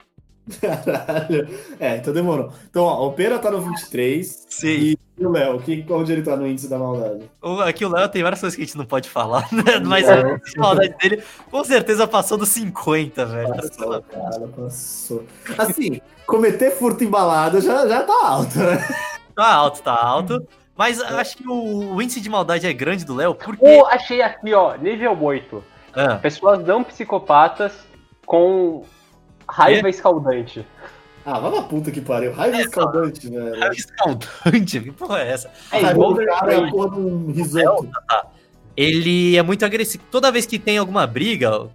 Caralho. É, então demorou. Então, ó, o Pera tá no 23. Sim. E o Léo, que, onde ele tá no índice da maldade? O- Aqui o Léo tem várias coisas que a gente não pode falar, né? Mas o índice de maldade dele com certeza passou dos 50, velho. Passou, cara, passou. Assim, cometer furto embalado já, já tá alto, né? Tá alto, tá alto. Mas acho que o, o índice de maldade é grande do Léo, porque. Oh, achei aqui, ó, nível 8. Ah, Pessoas não psicopatas com raiva escaldante. Ah, vai na puta que pariu. Raiva escaldante, velho. raiva escaldante, que porra é essa? É Raiva do cara é a Rage. porra de um risoto. Ele é muito agressivo. Toda vez que tem alguma briga,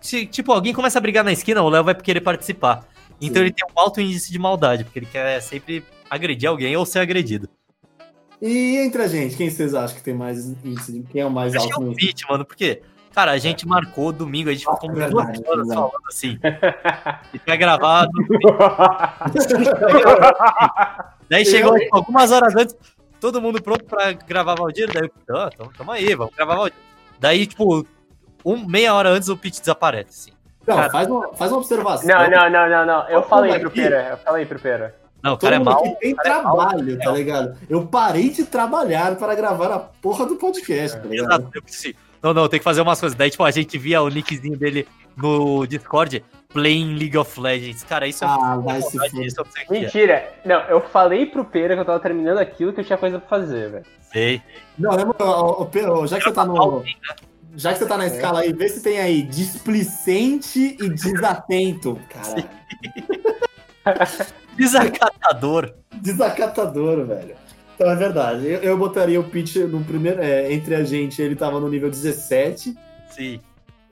se, tipo, alguém começa a brigar na esquina, o Léo vai querer participar. Então Sim. ele tem um alto índice de maldade, porque ele quer sempre agredir alguém ou ser agredido. E entre a gente, quem vocês acham que tem mais índice? de- Quem é o mais Acho que é alto o Pete, mano, porque, cara, a gente marcou domingo, a gente ficou duas horas falando assim. E vai gravado. (laughs) Daí chegou tipo, algumas horas antes, todo mundo pronto pra gravar Valdir. Daí eu, ah, tamo, tamo aí, vamos gravar Valdir. Daí, tipo, um, meia hora antes o Pete desaparece, assim. Não, Cara. faz uma, faz uma observação. Não, não, não, não, não. Eu falei pro Pera, eu falei pro Pera. Não, o Todo cara é mal. tem cara é mal. trabalho, tá ligado? Eu parei de trabalhar para gravar a porra do podcast, tá ligado? Exato, eu preciso- Não, não, tem que fazer umas coisas. Daí, tipo, a gente via o nickzinho dele no Discord, playing League of Legends. Cara, isso é Ah, vai se isso é. Mentira. Não, eu falei pro Pera que eu tava terminando aquilo que eu tinha coisa pra fazer, velho. Sei. Não, é, ó, Pedro, já que você tá no. né? Já que você tá na escala aí, vê se tem aí displicente e desatento. Caralho. (laughs) Desacatador. Desacatador, velho. Então é verdade. Eu, eu botaria o Pete no primeiro. é, entre a gente, ele tava no nível 17. Sim.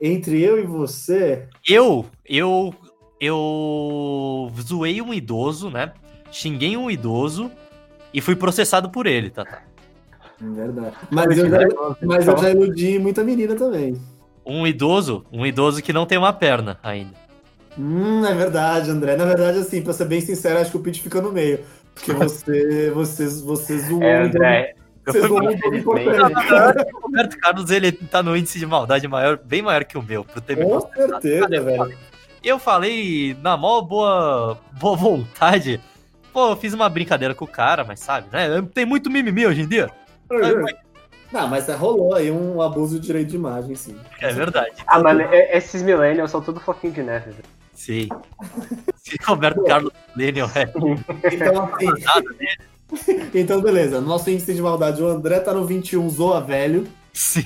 Entre eu e você. Eu, eu, eu zoei um idoso, né? Xinguei um idoso e fui processado por ele, tá? tá. é Verdade. Mas eu já, mas eu já iludi muita menina também. Um idoso, um idoso que não tem uma perna ainda. Hum, é verdade, André. Na verdade, assim, pra ser bem sincero, acho que o Pete fica no meio. Porque você, você, você zoou. É, André. Você zoou um Infelizmente. O Roberto Carlos, ele tá no índice de maldade maior, bem maior que o meu, por ter Com certeza, velho. Eu falei na maior boa, boa vontade. Pô, eu fiz uma brincadeira com o cara, mas sabe, né? Tem muito mimimi hoje em dia. Não, mas rolou aí um abuso de direito de imagem, sim. É verdade. Ah, mano, e- esses millennials são tudo foquinho de neve, velho. Sim. Se Roberto Carlos Millennial é Então, assim. então, beleza. Nosso índice de maldade, o André tá no 21, zoa velho. Sim.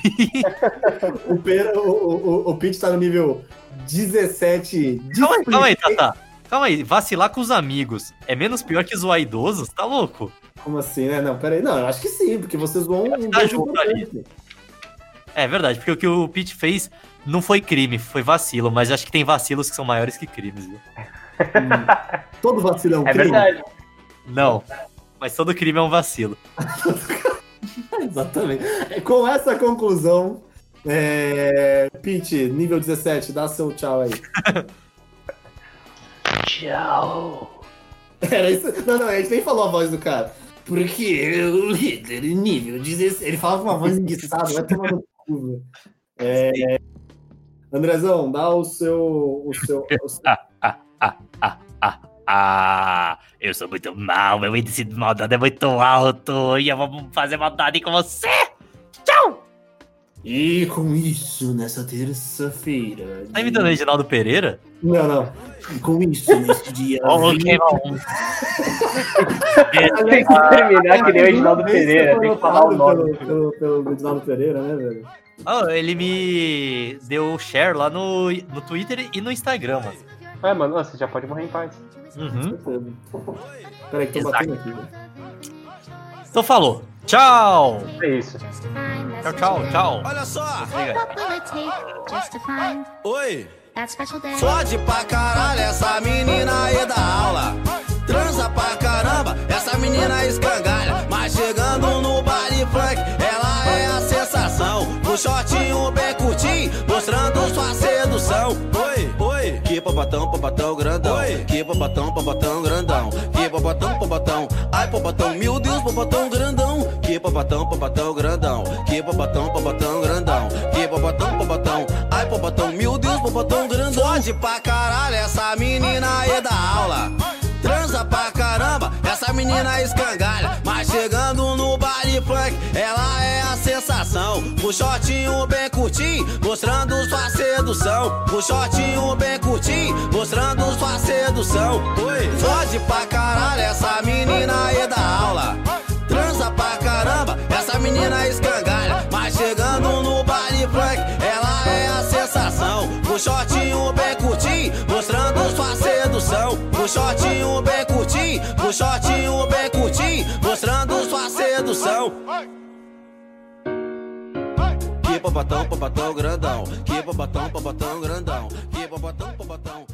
O, Pera, o, o, o, Pete tá no nível 17. Calma aí, calma aí, Tata. Calma aí, vacilar com os amigos é menos pior que zoar idosos? Tá louco? Como assim, né? Não, peraí. Não, eu acho que sim, porque vocês zoam um Tá junto ali. É verdade, porque o que o Pete fez não foi crime, foi vacilo, mas acho que tem vacilos que são maiores que crimes, viu? Hum. (laughs) Todo vacilo é um É crime. verdade. Não, mas todo crime é um vacilo. (laughs) Exatamente. Com essa conclusão, é... Pete, nível 17, dá seu tchau aí. (laughs) Tchau. Era isso. Não, não, a gente nem falou a voz do cara. Porque o Hitler, nível 16. Ele falava com uma voz enguiçada, vai tomar no cu. É... Andrezão, dá o seu. O seu, o seu... Ah, (laughs) eu sou muito mal, meu índice de maldade é muito alto e eu vou fazer maldade com você. Tchau! E com isso, nessa terça-feira. Tá imitando o Reginaldo Pereira? Não, não. E com isso, nesse dia. Ok, vinte- bom. Tem que terminar que nem o Reginaldo Pereira, tem que falar o nome. Pelo, pelo, pelo Reginaldo Pereira, né, velho? Oh, ele me deu share lá no, no Twitter e no Instagram, mano. É, mano, você já pode morrer em paz. Uhum. Peraí, que tô Exato. batendo aqui. Então falou. Tchau! É isso. Tchau, tchau, tchau. Olha só, oi. Fode pra caralho essa menina aí da aula. Transa pra caramba, essa menina escangalha. Mas chegando no baile funk, ela é a sensação. Um shortinho bem curtinho, mostrando sua sedução. Oi, oi. Que popatão, popatão grandão. Oi. Que popatão, popatão grandão. Que popatão, popatão. Ai, popatão, meu Deus, popatão grandão. Que popatão, popatão grandão. Que popatão, popatão grandão. Que popatão, popatão. Ai, popatão, meu Deus, popatão grandão. Fode pra caralho essa menina aí da aula. Transa pra caramba, essa menina escangalha. Mas chegando no baile funk, ela é a sensação. O shortinho bem curtinho, mostrando sua sedução. O shortinho bem curtinho, mostrando sua sedução. Oi, fode pra caralho essa menina aí da aula. Transa pra caramba, essa menina escangalha. Mas chegando no baile funk, ela é a sensação. O shortinho bem curtinho, mostrando sua sedução. O shortinho bem curtinho, o shortinho bem Que popatão grandão. Que popatão, popatão grandão. Que popatão, popatão.